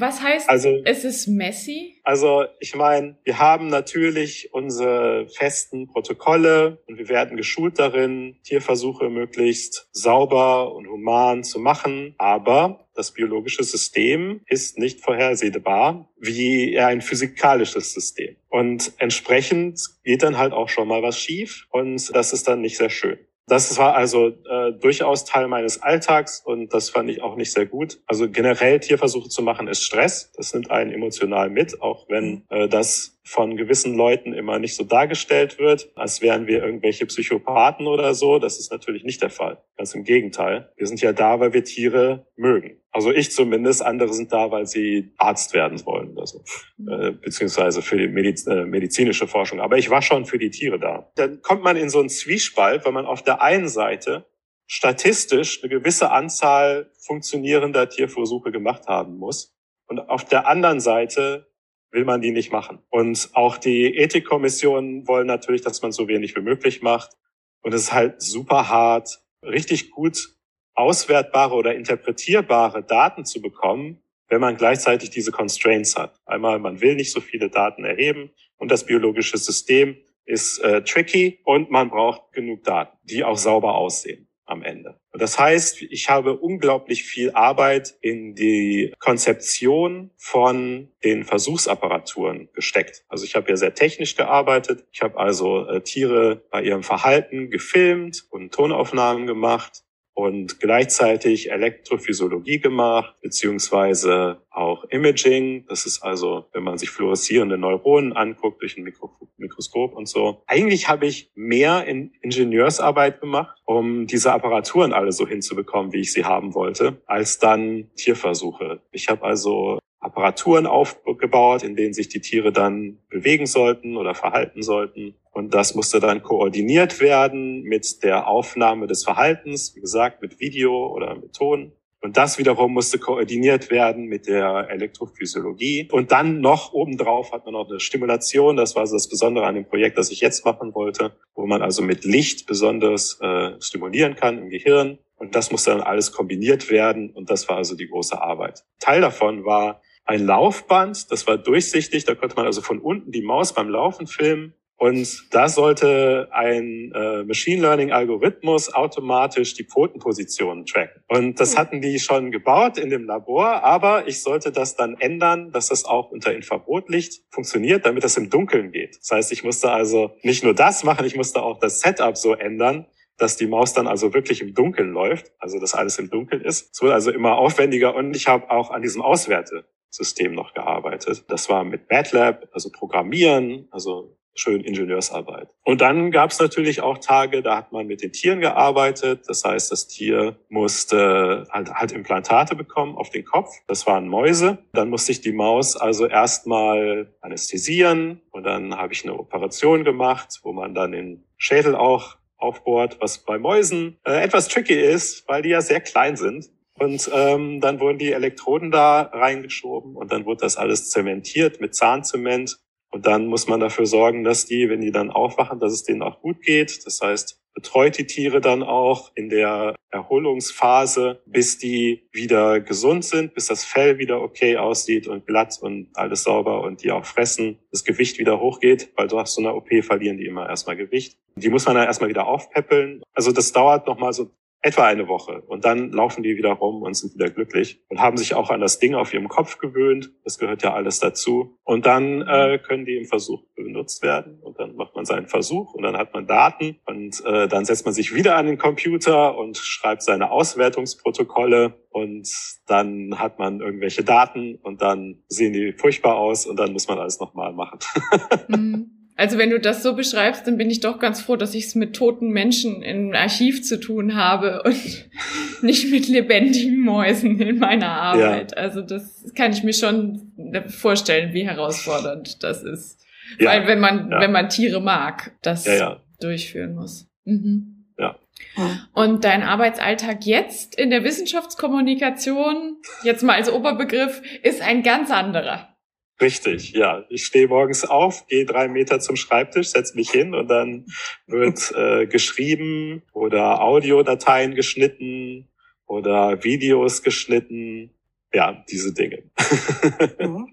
Was heißt, also, es ist messy? Also ich meine, wir haben natürlich unsere festen Protokolle und wir werden geschult darin, Tierversuche möglichst sauber und human zu machen. Aber das biologische System ist nicht vorhersehbar wie ein physikalisches System. Und entsprechend geht dann halt auch schon mal was schief und das ist dann nicht sehr schön. Das war also äh, durchaus Teil meines Alltags und das fand ich auch nicht sehr gut. Also generell Tierversuche zu machen ist Stress. Das nimmt einen emotional mit, auch wenn äh, das von gewissen Leuten immer nicht so dargestellt wird, als wären wir irgendwelche Psychopathen oder so. Das ist natürlich nicht der Fall. Ganz im Gegenteil. Wir sind ja da, weil wir Tiere mögen. Also ich zumindest. Andere sind da, weil sie Arzt werden wollen oder so. Mhm. Äh, beziehungsweise für die Mediz äh, medizinische Forschung. Aber ich war schon für die Tiere da. Dann kommt man in so einen Zwiespalt, weil man auf der einen Seite statistisch eine gewisse Anzahl funktionierender Tierversuche gemacht haben muss. Und auf der anderen Seite will man die nicht machen. Und auch die Ethikkommissionen wollen natürlich, dass man so wenig wie möglich macht. Und es ist halt super hart, richtig gut auswertbare oder interpretierbare Daten zu bekommen, wenn man gleichzeitig diese Constraints hat. Einmal, man will nicht so viele Daten erheben und das biologische System ist äh, tricky und man braucht genug Daten, die auch sauber aussehen am Ende. Das heißt, ich habe unglaublich viel Arbeit in die Konzeption von den Versuchsapparaturen gesteckt. Also ich habe ja sehr technisch gearbeitet. Ich habe also äh, Tiere bei ihrem Verhalten gefilmt und Tonaufnahmen gemacht und gleichzeitig Elektrophysiologie gemacht, beziehungsweise auch Imaging. Das ist also, wenn man sich fluoreszierende Neuronen anguckt durch ein Mikro Mikroskop und so. Eigentlich habe ich mehr in Ingenieursarbeit gemacht, um diese Apparaturen alle so hinzubekommen, wie ich sie haben wollte, als dann Tierversuche. Ich habe also Apparaturen aufgebaut, in denen sich die Tiere dann bewegen sollten oder verhalten sollten. Und das musste dann koordiniert werden mit der Aufnahme des Verhaltens, wie gesagt, mit Video oder mit Ton. Und das wiederum musste koordiniert werden mit der Elektrophysiologie. Und dann noch obendrauf hat man noch eine Stimulation. Das war also das Besondere an dem Projekt, das ich jetzt machen wollte, wo man also mit Licht besonders äh, stimulieren kann im Gehirn. Und das musste dann alles kombiniert werden. Und das war also die große Arbeit. Teil davon war ein Laufband, das war durchsichtig, da konnte man also von unten die Maus beim Laufen filmen. Und da sollte ein äh, Machine Learning Algorithmus automatisch die Pfotenpositionen tracken. Und das hm. hatten die schon gebaut in dem Labor, aber ich sollte das dann ändern, dass das auch unter Infrarotlicht funktioniert, damit das im Dunkeln geht. Das heißt, ich musste also nicht nur das machen, ich musste auch das Setup so ändern, dass die Maus dann also wirklich im Dunkeln läuft, also dass alles im Dunkeln ist. Es wurde also immer aufwendiger und ich habe auch an diesem Auswertesystem noch gearbeitet. Das war mit MATLAB, also Programmieren, also schön Ingenieursarbeit. Und dann gab es natürlich auch Tage, da hat man mit den Tieren gearbeitet. Das heißt, das Tier musste halt, halt Implantate bekommen auf den Kopf. Das waren Mäuse. Dann musste ich die Maus also erstmal anästhesieren und dann habe ich eine Operation gemacht, wo man dann den Schädel auch aufbohrt, was bei Mäusen äh, etwas tricky ist, weil die ja sehr klein sind. Und ähm, dann wurden die Elektroden da reingeschoben und dann wurde das alles zementiert mit Zahnzement. Und dann muss man dafür sorgen, dass die, wenn die dann aufwachen, dass es denen auch gut geht. Das heißt, betreut die Tiere dann auch in der Erholungsphase, bis die wieder gesund sind, bis das Fell wieder okay aussieht und glatt und alles sauber und die auch fressen, das Gewicht wieder hochgeht, weil nach so einer OP verlieren die immer erstmal Gewicht. Die muss man dann erstmal wieder aufpäppeln. Also das dauert nochmal so etwa eine Woche. Und dann laufen die wieder rum und sind wieder glücklich und haben sich auch an das Ding auf ihrem Kopf gewöhnt. Das gehört ja alles dazu. Und dann äh, können die im Versuch benutzt werden. Und dann macht man seinen Versuch und dann hat man Daten. Und äh, dann setzt man sich wieder an den Computer und schreibt seine Auswertungsprotokolle. Und dann hat man irgendwelche Daten und dann sehen die furchtbar aus und dann muss man alles nochmal machen. <laughs> Mhm. Also wenn du das so beschreibst, dann bin ich doch ganz froh, dass ich es mit toten Menschen im Archiv zu tun habe und <laughs> nicht mit lebendigen Mäusen in meiner Arbeit. Ja. Also das kann ich mir schon vorstellen, wie herausfordernd das ist. Ja. Weil wenn man, ja. wenn man Tiere mag, das durchführen muss. Mhm. Ja. Und dein Arbeitsalltag jetzt in der Wissenschaftskommunikation, jetzt mal als Oberbegriff, ist ein ganz anderer. Richtig, ja. Ich stehe morgens auf, gehe drei Meter zum Schreibtisch, setze mich hin und dann wird äh, geschrieben oder Audiodateien geschnitten oder Videos geschnitten. Ja, diese Dinge. <laughs> Mhm.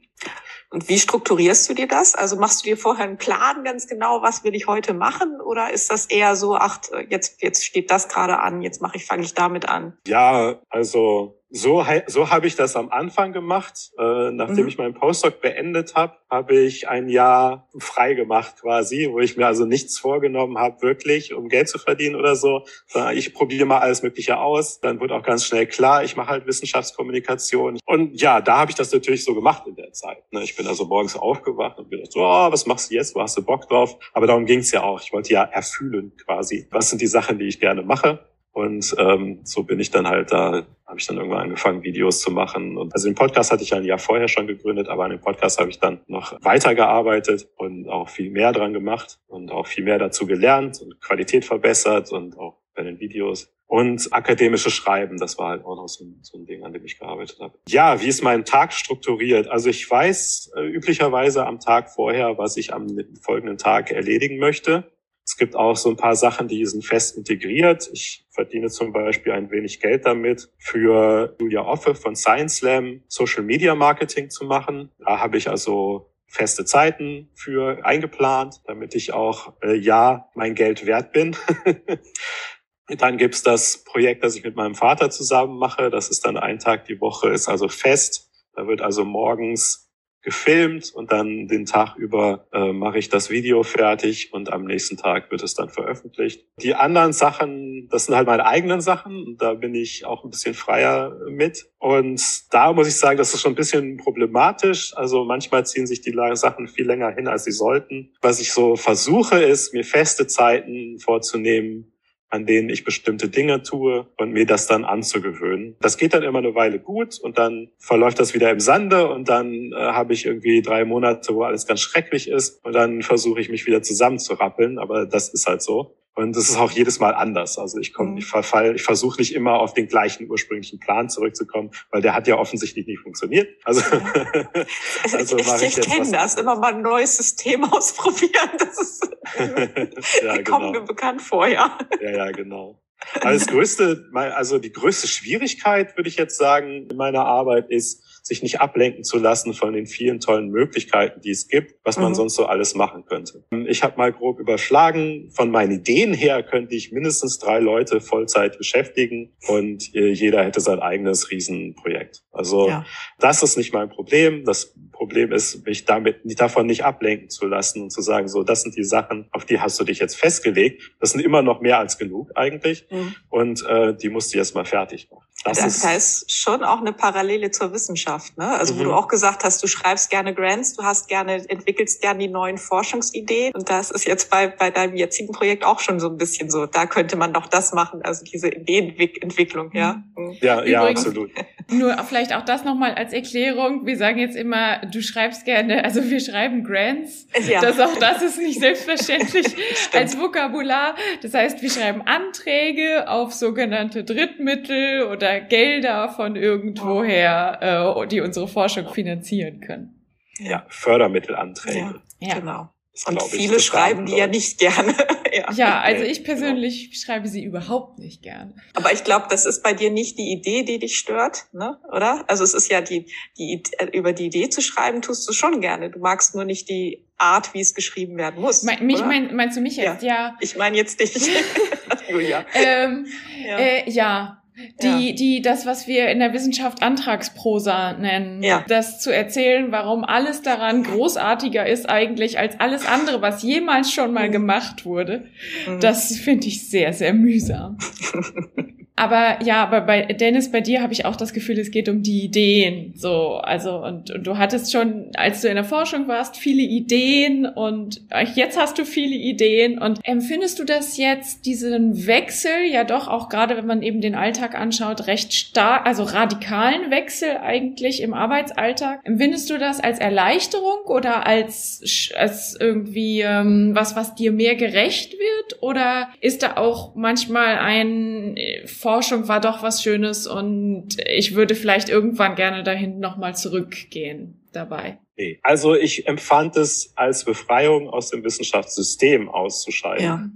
Und wie strukturierst du dir das? Also machst du dir vorher einen Plan ganz genau, was will ich heute machen? Oder ist das eher so, ach, jetzt, jetzt steht das gerade an, jetzt mache ich, fange ich damit an? Ja, also so, so habe ich das am Anfang gemacht. Äh, nachdem mhm. ich meinen Postdoc beendet habe, habe ich ein Jahr frei gemacht quasi, wo ich mir also nichts vorgenommen habe, wirklich, um Geld zu verdienen oder so. Ich probiere mal alles Mögliche aus. Dann wird auch ganz schnell klar, ich mache halt Wissenschaftskommunikation. Und ja, da habe ich das natürlich so gemacht in der Zeit. Ne? Ich bin also morgens aufgewacht und gedacht, oh, was machst du jetzt? Wo hast du Bock drauf? Aber darum ging es ja auch. Ich wollte ja erfühlen quasi. Was sind die Sachen, die ich gerne mache? Und ähm, so bin ich dann halt da, habe ich dann irgendwann angefangen, Videos zu machen. Und also den Podcast hatte ich ja ein Jahr vorher schon gegründet, aber an dem Podcast habe ich dann noch weitergearbeitet und auch viel mehr dran gemacht und auch viel mehr dazu gelernt und Qualität verbessert und auch bei den Videos. Und akademische Schreiben, das war halt auch noch so ein, so ein Ding, an dem ich gearbeitet habe. Ja, wie ist mein Tag strukturiert? Also ich weiß äh, üblicherweise am Tag vorher, was ich am folgenden Tag erledigen möchte. Es gibt auch so ein paar Sachen, die sind fest integriert. Ich verdiene zum Beispiel ein wenig Geld damit, für Julia Offe von Science Slam Social Media Marketing zu machen. Da habe ich also feste Zeiten für eingeplant, damit ich auch äh, ja mein Geld wert bin. <laughs> dann gibt's das Projekt, das ich mit meinem Vater zusammen mache. Das ist dann ein Tag die Woche, ist also fest. Da wird also morgens gefilmt und dann den Tag über äh, mache ich das Video fertig und am nächsten Tag wird es dann veröffentlicht. Die anderen Sachen, das sind halt meine eigenen Sachen da bin ich auch ein bisschen freier mit. Und da muss ich sagen, das ist schon ein bisschen problematisch. Also manchmal ziehen sich die Sachen viel länger hin, als sie sollten. Was ich so versuche, ist, mir feste Zeiten vorzunehmen, an denen ich bestimmte Dinge tue und mir das dann anzugewöhnen. Das geht dann immer eine Weile gut und dann verläuft das wieder im Sande und dann äh, habe ich irgendwie drei Monate, wo alles ganz schrecklich ist und dann versuche ich mich wieder zusammenzurappeln, aber das ist halt so. Und das ist auch jedes Mal anders. Also ich komme, mhm. ich verfall, ich versuche nicht immer auf den gleichen ursprünglichen Plan zurückzukommen, weil der hat ja offensichtlich nicht funktioniert. Also, <laughs> also ich, ich, ich, ich kenne das, immer mal ein neues System <laughs> ausprobieren. Das ist <laughs> ja, genau. kommt mir bekannt vor, ja. Ja, ja, genau. Also das größte, also die größte Schwierigkeit, würde ich jetzt sagen, in meiner Arbeit ist, sich nicht ablenken zu lassen von den vielen tollen Möglichkeiten, die es gibt, was man mhm. sonst so alles machen könnte. Ich habe mal grob überschlagen, von meinen Ideen her könnte ich mindestens drei Leute Vollzeit beschäftigen und äh, jeder hätte sein eigenes Riesenprojekt. Also ja. das ist nicht mein Problem. Das Problem ist, mich damit davon nicht ablenken zu lassen und zu sagen, so, das sind die Sachen, auf die hast du dich jetzt festgelegt. Das sind immer noch mehr als genug eigentlich. Mhm. Und äh, die musst du jetzt mal fertig machen. Das, das ist, heißt schon auch eine Parallele zur Wissenschaft, ne? Also mhm. wo du auch gesagt hast, du schreibst gerne Grants, du hast gerne, entwickelst gerne die neuen Forschungsideen. Und das ist jetzt bei, bei deinem jetzigen Projekt auch schon so ein bisschen so. Da könnte man doch das machen, also diese Ideenentwicklung, ja. Mhm. Ja, Übrigens, ja, absolut. Nur vielleicht auch das nochmal als Erklärung. Wir sagen jetzt immer, du schreibst gerne, also wir schreiben Grants. Ja. Das auch das ist nicht selbstverständlich <laughs> als Vokabular. Das heißt, wir schreiben Anträge auf sogenannte Drittmittel oder Gelder von irgendwoher, äh, die unsere Forschung finanzieren können. Ja, Fördermittelanträge. Ja, genau. Und viele schreiben die ja nicht gerne. <laughs> ja. ja, also ich persönlich genau. schreibe sie überhaupt nicht gerne. Aber ich glaube, das ist bei dir nicht die Idee, die dich stört, ne? oder? Also es ist ja die, die über die Idee zu schreiben, tust du schon gerne. Du magst nur nicht die Art, wie es geschrieben werden muss. Me mich mein, meinst du mich jetzt? Ja. ja. Ich meine jetzt dich, <laughs> <laughs> Julia. ähm, ja. Äh, ja die, ja. die, das, was wir in der Wissenschaft Antragsprosa nennen, ja. das zu erzählen, warum alles daran großartiger ist eigentlich als alles andere, was jemals schon mal mhm. gemacht wurde, mhm. das finde ich sehr, sehr mühsam. <laughs> Aber ja, aber bei Dennis, bei dir habe ich auch das Gefühl, es geht um die Ideen. So, also und, und du hattest schon, als du in der Forschung warst, viele Ideen und jetzt hast du viele Ideen. Und empfindest du das jetzt, diesen Wechsel, ja doch auch gerade, wenn man eben den Alltag anschaut, recht stark, also radikalen Wechsel eigentlich im Arbeitsalltag? Empfindest du das als Erleichterung oder als, als irgendwie ähm, was, was dir mehr gerecht wird? Oder ist da auch manchmal ein äh, Forschung war doch was Schönes und ich würde vielleicht irgendwann gerne dahin nochmal zurückgehen dabei. Also ich empfand es als Befreiung aus dem Wissenschaftssystem auszuscheiden. Ja.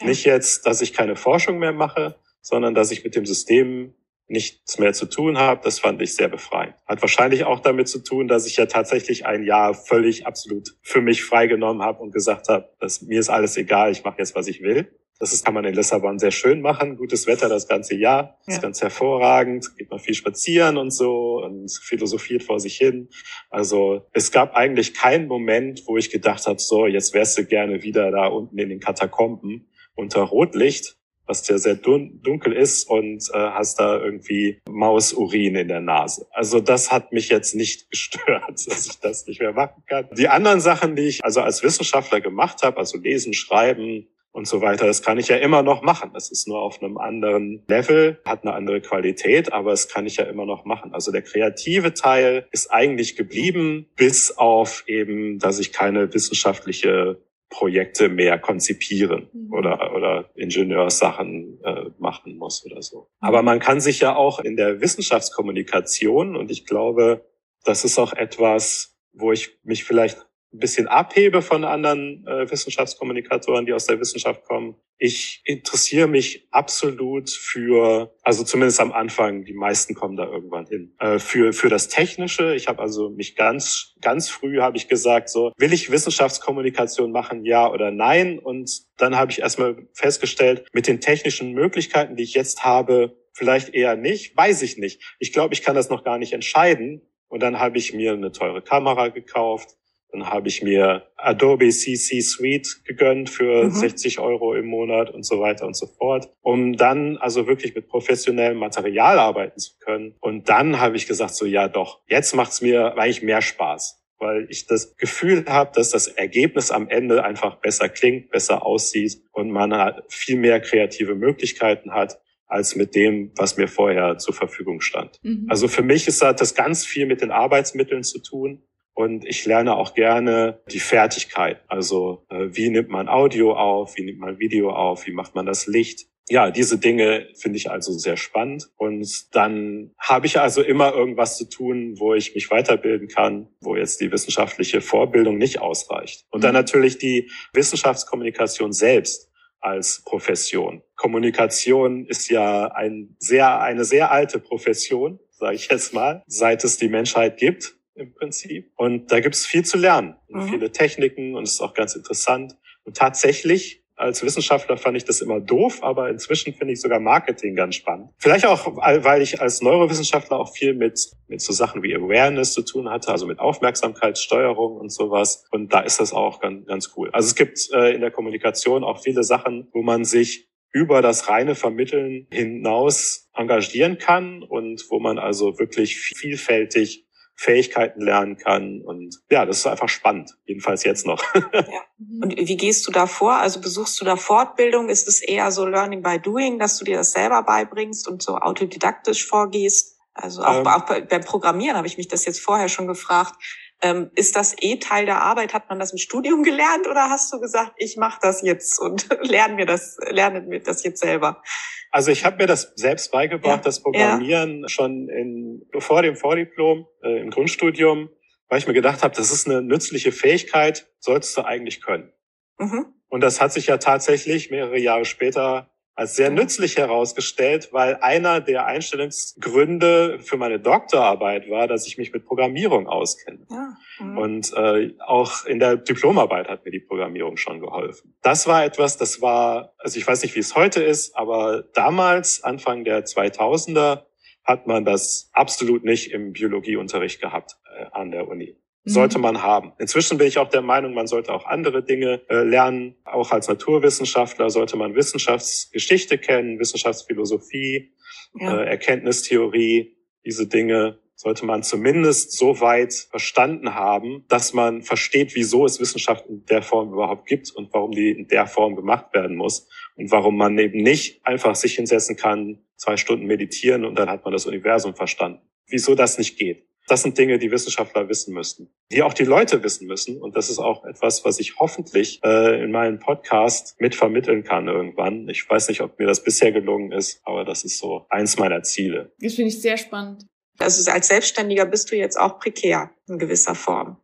Ja. Nicht jetzt, dass ich keine Forschung mehr mache, sondern dass ich mit dem System nichts mehr zu tun habe. Das fand ich sehr befreiend. Hat wahrscheinlich auch damit zu tun, dass ich ja tatsächlich ein Jahr völlig absolut für mich freigenommen habe und gesagt habe, dass mir ist alles egal, ich mache jetzt, was ich will. Das ist, kann man in Lissabon sehr schön machen. Gutes Wetter das ganze Jahr. Das ist ganz hervorragend. Geht man viel spazieren und so und philosophiert vor sich hin. Also es gab eigentlich keinen Moment, wo ich gedacht habe, so, jetzt wärst du gerne wieder da unten in den Katakomben unter Rotlicht, was ja sehr dun dunkel ist und äh, hast da irgendwie Mausurin in der Nase. Also das hat mich jetzt nicht <laughs> gestört, dass ich das nicht mehr machen kann. Die anderen Sachen, die ich also als Wissenschaftler gemacht habe, also lesen, schreiben, und so weiter. Das kann ich ja immer noch machen. Das ist nur auf einem anderen Level, hat eine andere Qualität, aber es kann ich ja immer noch machen. Also der kreative Teil ist eigentlich geblieben, bis auf eben, dass ich keine wissenschaftliche Projekte mehr konzipieren mhm. oder, oder Ingenieurssachen äh, machen muss oder so. Aber man kann sich ja auch in der Wissenschaftskommunikation, und ich glaube, das ist auch etwas, wo ich mich vielleicht ein bisschen abhebe von anderen äh, Wissenschaftskommunikatoren, die aus der Wissenschaft kommen. Ich interessiere mich absolut für, also zumindest am Anfang, die meisten kommen da irgendwann hin, äh, für, für das Technische. Ich habe also mich ganz, ganz früh habe ich gesagt, so, will ich Wissenschaftskommunikation machen, ja oder nein? Und dann habe ich erstmal festgestellt, mit den technischen Möglichkeiten, die ich jetzt habe, vielleicht eher nicht, weiß ich nicht. Ich glaube, ich kann das noch gar nicht entscheiden. Und dann habe ich mir eine teure Kamera gekauft, dann habe ich mir Adobe CC Suite gegönnt für mhm. 60 Euro im Monat und so weiter und so fort, um dann also wirklich mit professionellem Material arbeiten zu können. Und dann habe ich gesagt, so ja doch, jetzt macht's mir eigentlich mehr Spaß, weil ich das Gefühl habe, dass das Ergebnis am Ende einfach besser klingt, besser aussieht und man viel mehr kreative Möglichkeiten hat als mit dem, was mir vorher zur Verfügung stand. Mhm. Also für mich ist das ganz viel mit den Arbeitsmitteln zu tun. Und ich lerne auch gerne die Fertigkeit. Also äh, wie nimmt man Audio auf, wie nimmt man Video auf, wie macht man das Licht. Ja, diese Dinge finde ich also sehr spannend. Und dann habe ich also immer irgendwas zu tun, wo ich mich weiterbilden kann, wo jetzt die wissenschaftliche Vorbildung nicht ausreicht. Und dann mhm. natürlich die Wissenschaftskommunikation selbst als Profession. Kommunikation ist ja ein sehr, eine sehr alte Profession, sage ich jetzt mal, seit es die Menschheit gibt im Prinzip. Und da gibt es viel zu lernen, mhm. viele Techniken und es ist auch ganz interessant. Und tatsächlich als Wissenschaftler fand ich das immer doof, aber inzwischen finde ich sogar Marketing ganz spannend. Vielleicht auch, weil ich als Neurowissenschaftler auch viel mit, mit so Sachen wie Awareness zu tun hatte, also mit Aufmerksamkeitssteuerung und sowas. Und da ist das auch ganz, ganz cool. Also es gibt äh, in der Kommunikation auch viele Sachen, wo man sich über das reine Vermitteln hinaus engagieren kann und wo man also wirklich vielfältig Fähigkeiten lernen kann. Und ja, das ist einfach spannend, jedenfalls jetzt noch. <laughs> Ja. Und wie gehst du da vor? Also besuchst du da Fortbildung? Ist es eher so Learning by Doing, dass du dir das selber beibringst und so autodidaktisch vorgehst? Also auch, ähm, auch beim Programmieren habe ich mich das jetzt vorher schon gefragt. Ähm, ist das eh Teil der Arbeit? Hat man das im Studium gelernt oder hast du gesagt, ich mache das jetzt und <laughs> lerne mir das, lerne mir das jetzt selber? Also ich habe mir das selbst beigebracht, ja. das Programmieren ja. schon in, vor dem Vordiplom äh, im Grundstudium, weil ich mir gedacht habe, das ist eine nützliche Fähigkeit, solltest du eigentlich können. Mhm. Und das hat sich ja tatsächlich mehrere Jahre später als sehr nützlich herausgestellt, weil einer der Einstellungsgründe für meine Doktorarbeit war, dass ich mich mit Programmierung auskenne. Ja. Mhm. Und äh, auch in der Diplomarbeit hat mir die Programmierung schon geholfen. Das war etwas, das war, also ich weiß nicht, wie es heute ist, aber damals, Anfang der 2000er, hat man das absolut nicht im Biologieunterricht gehabt äh, an der Uni sollte mhm. man haben. Inzwischen bin ich auch der Meinung, man sollte auch andere Dinge äh, lernen. Auch als Naturwissenschaftler sollte man Wissenschaftsgeschichte kennen, Wissenschaftsphilosophie, ja. äh, Erkenntnistheorie, diese Dinge sollte man zumindest so weit verstanden haben, dass man versteht, wieso es Wissenschaft in der Form überhaupt gibt und warum die in der Form gemacht werden muss und warum man eben nicht einfach sich hinsetzen kann, zwei Stunden meditieren und dann hat man das Universum verstanden. Wieso das nicht geht. Das sind Dinge, die Wissenschaftler wissen müssen, die auch die Leute wissen müssen. Und das ist auch etwas, was ich hoffentlich äh, in meinem Podcast mitvermitteln kann irgendwann. Ich weiß nicht, ob mir das bisher gelungen ist, aber das ist so eins meiner Ziele. Das finde ich sehr spannend. Also als Selbstständiger bist du jetzt auch prekär in gewisser Form.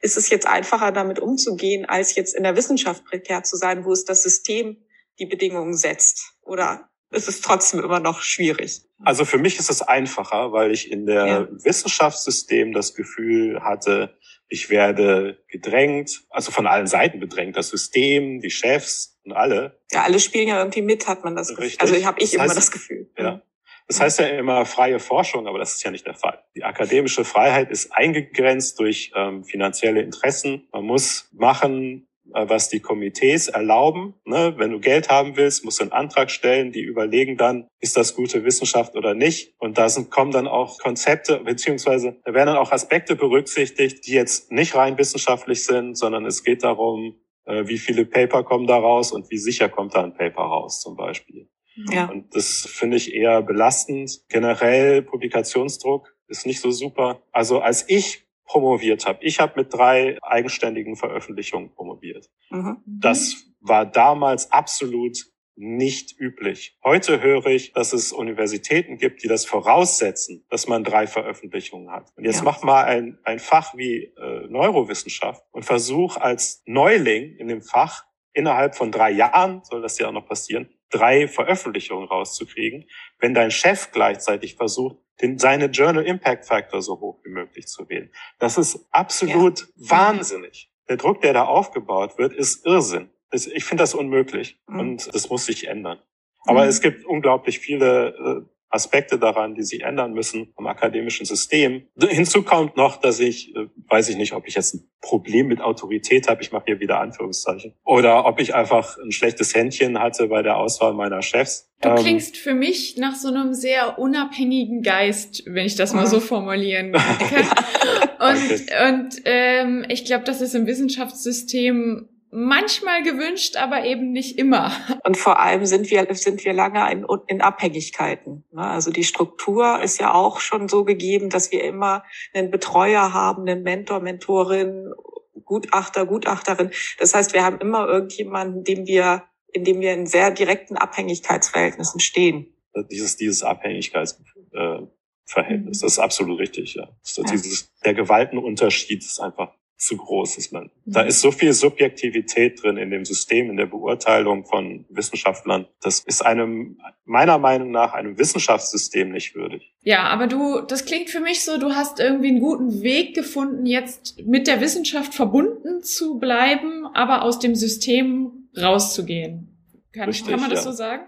Ist es jetzt einfacher, damit umzugehen, als jetzt in der Wissenschaft prekär zu sein, wo es das System die Bedingungen setzt? Oder ist es trotzdem immer noch schwierig? Also für mich ist es einfacher, weil ich in der ja. Wissenschaftssystem das Gefühl hatte, ich werde gedrängt, also von allen Seiten bedrängt, das System, die Chefs und alle. Ja, alle spielen ja irgendwie mit, hat man das Gefühl. Richtig. Also habe ich das heißt, immer das Gefühl. Ja. Das heißt ja immer freie Forschung, aber das ist ja nicht der Fall. Die akademische Freiheit ist eingegrenzt durch ähm, finanzielle Interessen. Man muss machen, was die Komitees erlauben. Ne? Wenn du Geld haben willst, musst du einen Antrag stellen. Die überlegen dann, ist das gute Wissenschaft oder nicht. Und da sind, kommen dann auch Konzepte, beziehungsweise da werden dann auch Aspekte berücksichtigt, die jetzt nicht rein wissenschaftlich sind, sondern es geht darum, äh, wie viele Paper kommen da raus und wie sicher kommt da ein Paper raus zum Beispiel. Ja. Und das finde ich eher belastend. Generell Publikationsdruck ist nicht so super. Also als ich promoviert habe. Ich habe mit drei eigenständigen Veröffentlichungen promoviert. Mhm. Das war damals absolut nicht üblich. Heute höre ich, dass es Universitäten gibt, die das voraussetzen, dass man drei Veröffentlichungen hat. Und jetzt ja. mach mal ein, ein Fach wie äh, Neurowissenschaft und versuch als Neuling in dem Fach innerhalb von drei Jahren, soll das ja auch noch passieren, drei Veröffentlichungen rauszukriegen, wenn dein Chef gleichzeitig versucht, den, seine Journal Impact Factor so hoch wie möglich zu wählen. Das ist absolut ja. wahnsinnig. Der Druck, der da aufgebaut wird, ist Irrsinn. Ich finde das unmöglich mhm. und das muss sich ändern. Aber mhm. es gibt unglaublich viele äh, Aspekte daran, die sich ändern müssen am akademischen System. Hinzu kommt noch, dass ich, äh, weiß ich nicht, ob ich jetzt ein Problem mit Autorität habe, ich mache hier wieder Anführungszeichen, oder ob ich einfach ein schlechtes Händchen hatte bei der Auswahl meiner Chefs. Du ähm, klingst für mich nach so einem sehr unabhängigen Geist, wenn ich das mal so <laughs> formulieren <laughs> kann. und okay. und ähm, ich glaube, das ist im Wissenschaftssystem manchmal gewünscht, aber eben nicht immer. Und vor allem sind wir, sind wir lange in, in Abhängigkeiten. Ne? Also die Struktur ist ja auch schon so gegeben, dass wir immer einen Betreuer haben, einen Mentor, Mentorin, Gutachter, Gutachterin. Das heißt, wir haben immer irgendjemanden, dem wir, in dem wir in sehr direkten Abhängigkeitsverhältnissen stehen. Dieses, dieses Abhängigkeitsverhältnis, mhm. das ist absolut richtig, ja. ja. Dieses, der Gewaltenunterschied ist einfach zu groß ist. Man, da mhm. ist so viel Subjektivität drin in dem System, in der Beurteilung von Wissenschaftlern. Das ist einem, meiner Meinung nach, einem Wissenschaftssystem nicht würdig. Ja, aber du, das klingt für mich so, du hast irgendwie einen guten Weg gefunden, jetzt mit der Wissenschaft verbunden zu bleiben, aber aus dem System rauszugehen. Kann, Richtig, kann man das ja. so sagen?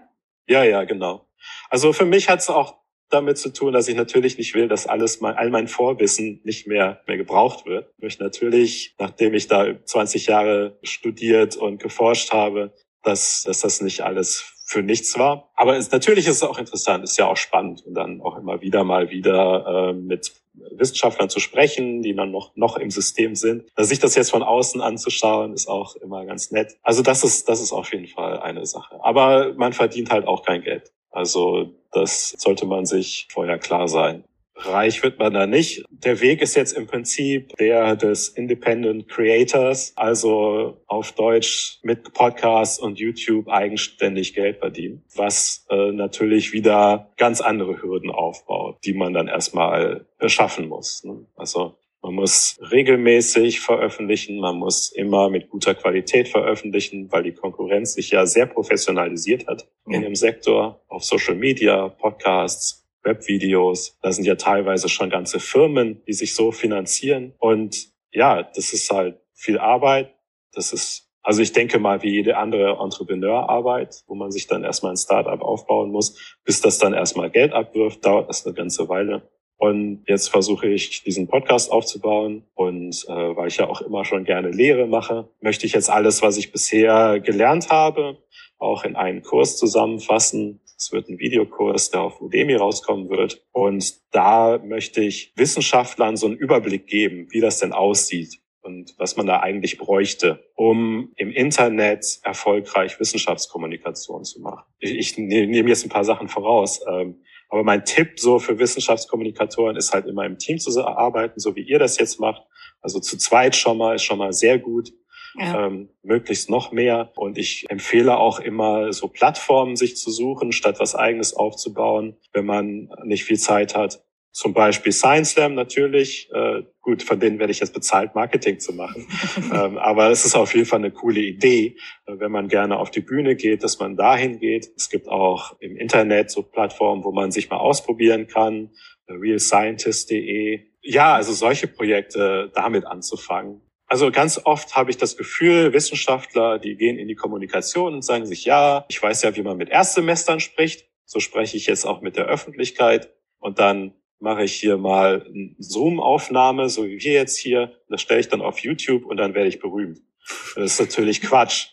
Ja, ja, genau. Also für mich hat es auch damit zu tun, dass ich natürlich nicht will, dass alles mein, all mein Vorwissen nicht mehr, mehr gebraucht wird. Ich möchte natürlich, nachdem ich da 20 Jahre studiert und geforscht habe, dass, dass das nicht alles für nichts war. Aber es, natürlich ist es auch interessant, ist ja auch spannend und dann auch immer wieder mal wieder äh, mit Wissenschaftlern zu sprechen, die dann noch, noch im System sind. Also sich das jetzt von außen anzuschauen, ist auch immer ganz nett. Also das ist, das ist auf jeden Fall eine Sache. Aber man verdient halt auch kein Geld. Also das sollte man sich vorher klar sein. Reich wird man da nicht. Der Weg ist jetzt im Prinzip der des Independent Creators, also auf Deutsch mit Podcasts und YouTube eigenständig Geld verdienen, was äh, natürlich wieder ganz andere Hürden aufbaut, die man dann erstmal schaffen muss. Ne? Also man muss regelmäßig veröffentlichen, man muss immer mit guter Qualität veröffentlichen, weil die Konkurrenz sich ja sehr professionalisiert hat in dem Sektor, auf Social Media, Podcasts, Webvideos. Da sind ja teilweise schon ganze Firmen, die sich so finanzieren. Und ja, das ist halt viel Arbeit. Das ist, also ich denke mal, wie jede andere Entrepreneurarbeit, wo man sich dann erstmal ein Startup aufbauen muss, bis das dann erstmal Geld abwirft, dauert das eine ganze Weile. Und jetzt versuche ich, diesen Podcast aufzubauen. Und äh, weil ich ja auch immer schon gerne Lehre mache, möchte ich jetzt alles, was ich bisher gelernt habe, auch in einen Kurs zusammenfassen, es wird ein Videokurs, der auf Udemy rauskommen wird. Und da möchte ich Wissenschaftlern so einen Überblick geben, wie das denn aussieht und was man da eigentlich bräuchte, um im Internet erfolgreich Wissenschaftskommunikation zu machen. Ich, ich nehme jetzt ein paar Sachen voraus. Ähm, aber mein Tipp so für Wissenschaftskommunikatoren ist halt immer im Team zu arbeiten, so wie ihr das jetzt macht. Also zu zweit schon mal ist schon mal sehr gut ja. ähm, möglichst noch mehr. Und ich empfehle auch immer, so Plattformen sich zu suchen, statt was eigenes aufzubauen, wenn man nicht viel Zeit hat. Zum Beispiel Science Slam natürlich. Äh, gut, von denen werde ich jetzt bezahlt, Marketing zu machen. <laughs> ähm, aber es ist auf jeden Fall eine coole Idee, äh, wenn man gerne auf die Bühne geht, dass man dahin geht. Es gibt auch im Internet so Plattformen, wo man sich mal ausprobieren kann. realscientist.de. Ja, also solche Projekte damit anzufangen. Also ganz oft habe ich das Gefühl, Wissenschaftler, die gehen in die Kommunikation und sagen sich, ja, ich weiß ja, wie man mit Erstsemestern spricht, so spreche ich jetzt auch mit der Öffentlichkeit und dann mache ich hier mal eine Zoom-Aufnahme, so wie wir jetzt hier, das stelle ich dann auf YouTube und dann werde ich berühmt. Das ist natürlich Quatsch.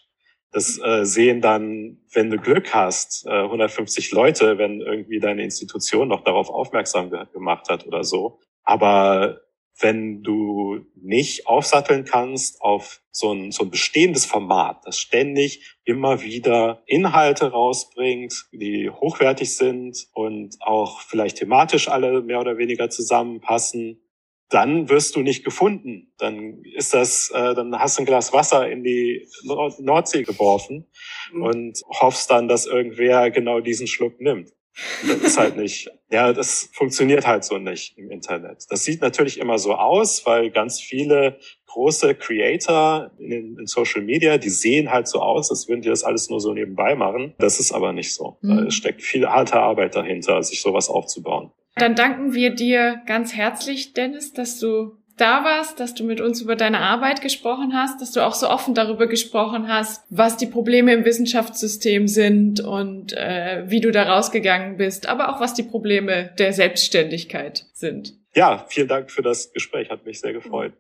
Das äh, sehen dann, wenn du Glück hast, äh, 150 Leute, wenn irgendwie deine Institution noch darauf aufmerksam gemacht hat oder so. Aber wenn du nicht aufsatteln kannst auf so ein, so ein bestehendes Format, das ständig immer wieder Inhalte rausbringt, die hochwertig sind und auch vielleicht thematisch alle mehr oder weniger zusammenpassen, dann wirst du nicht gefunden. Dann ist das, äh, dann hast du ein Glas Wasser in die Nordsee geworfen mhm. und hoffst dann, dass irgendwer genau diesen Schluck nimmt. Das ist halt nicht, ja, das funktioniert halt so nicht im Internet. Das sieht natürlich immer so aus, weil ganz viele große Creator in, in Social Media, die sehen halt so aus, als würden die das alles nur so nebenbei machen. Das ist aber nicht so. Mhm. Da steckt viel harte Arbeit dahinter, sich sowas aufzubauen. Dann danken wir dir ganz herzlich, Dennis, dass du da warst, dass du mit uns über deine Arbeit gesprochen hast, dass du auch so offen darüber gesprochen hast, was die Probleme im Wissenschaftssystem sind und äh, wie du da rausgegangen bist, aber auch was die Probleme der Selbstständigkeit sind. Ja, vielen Dank für das Gespräch, hat mich sehr gefreut.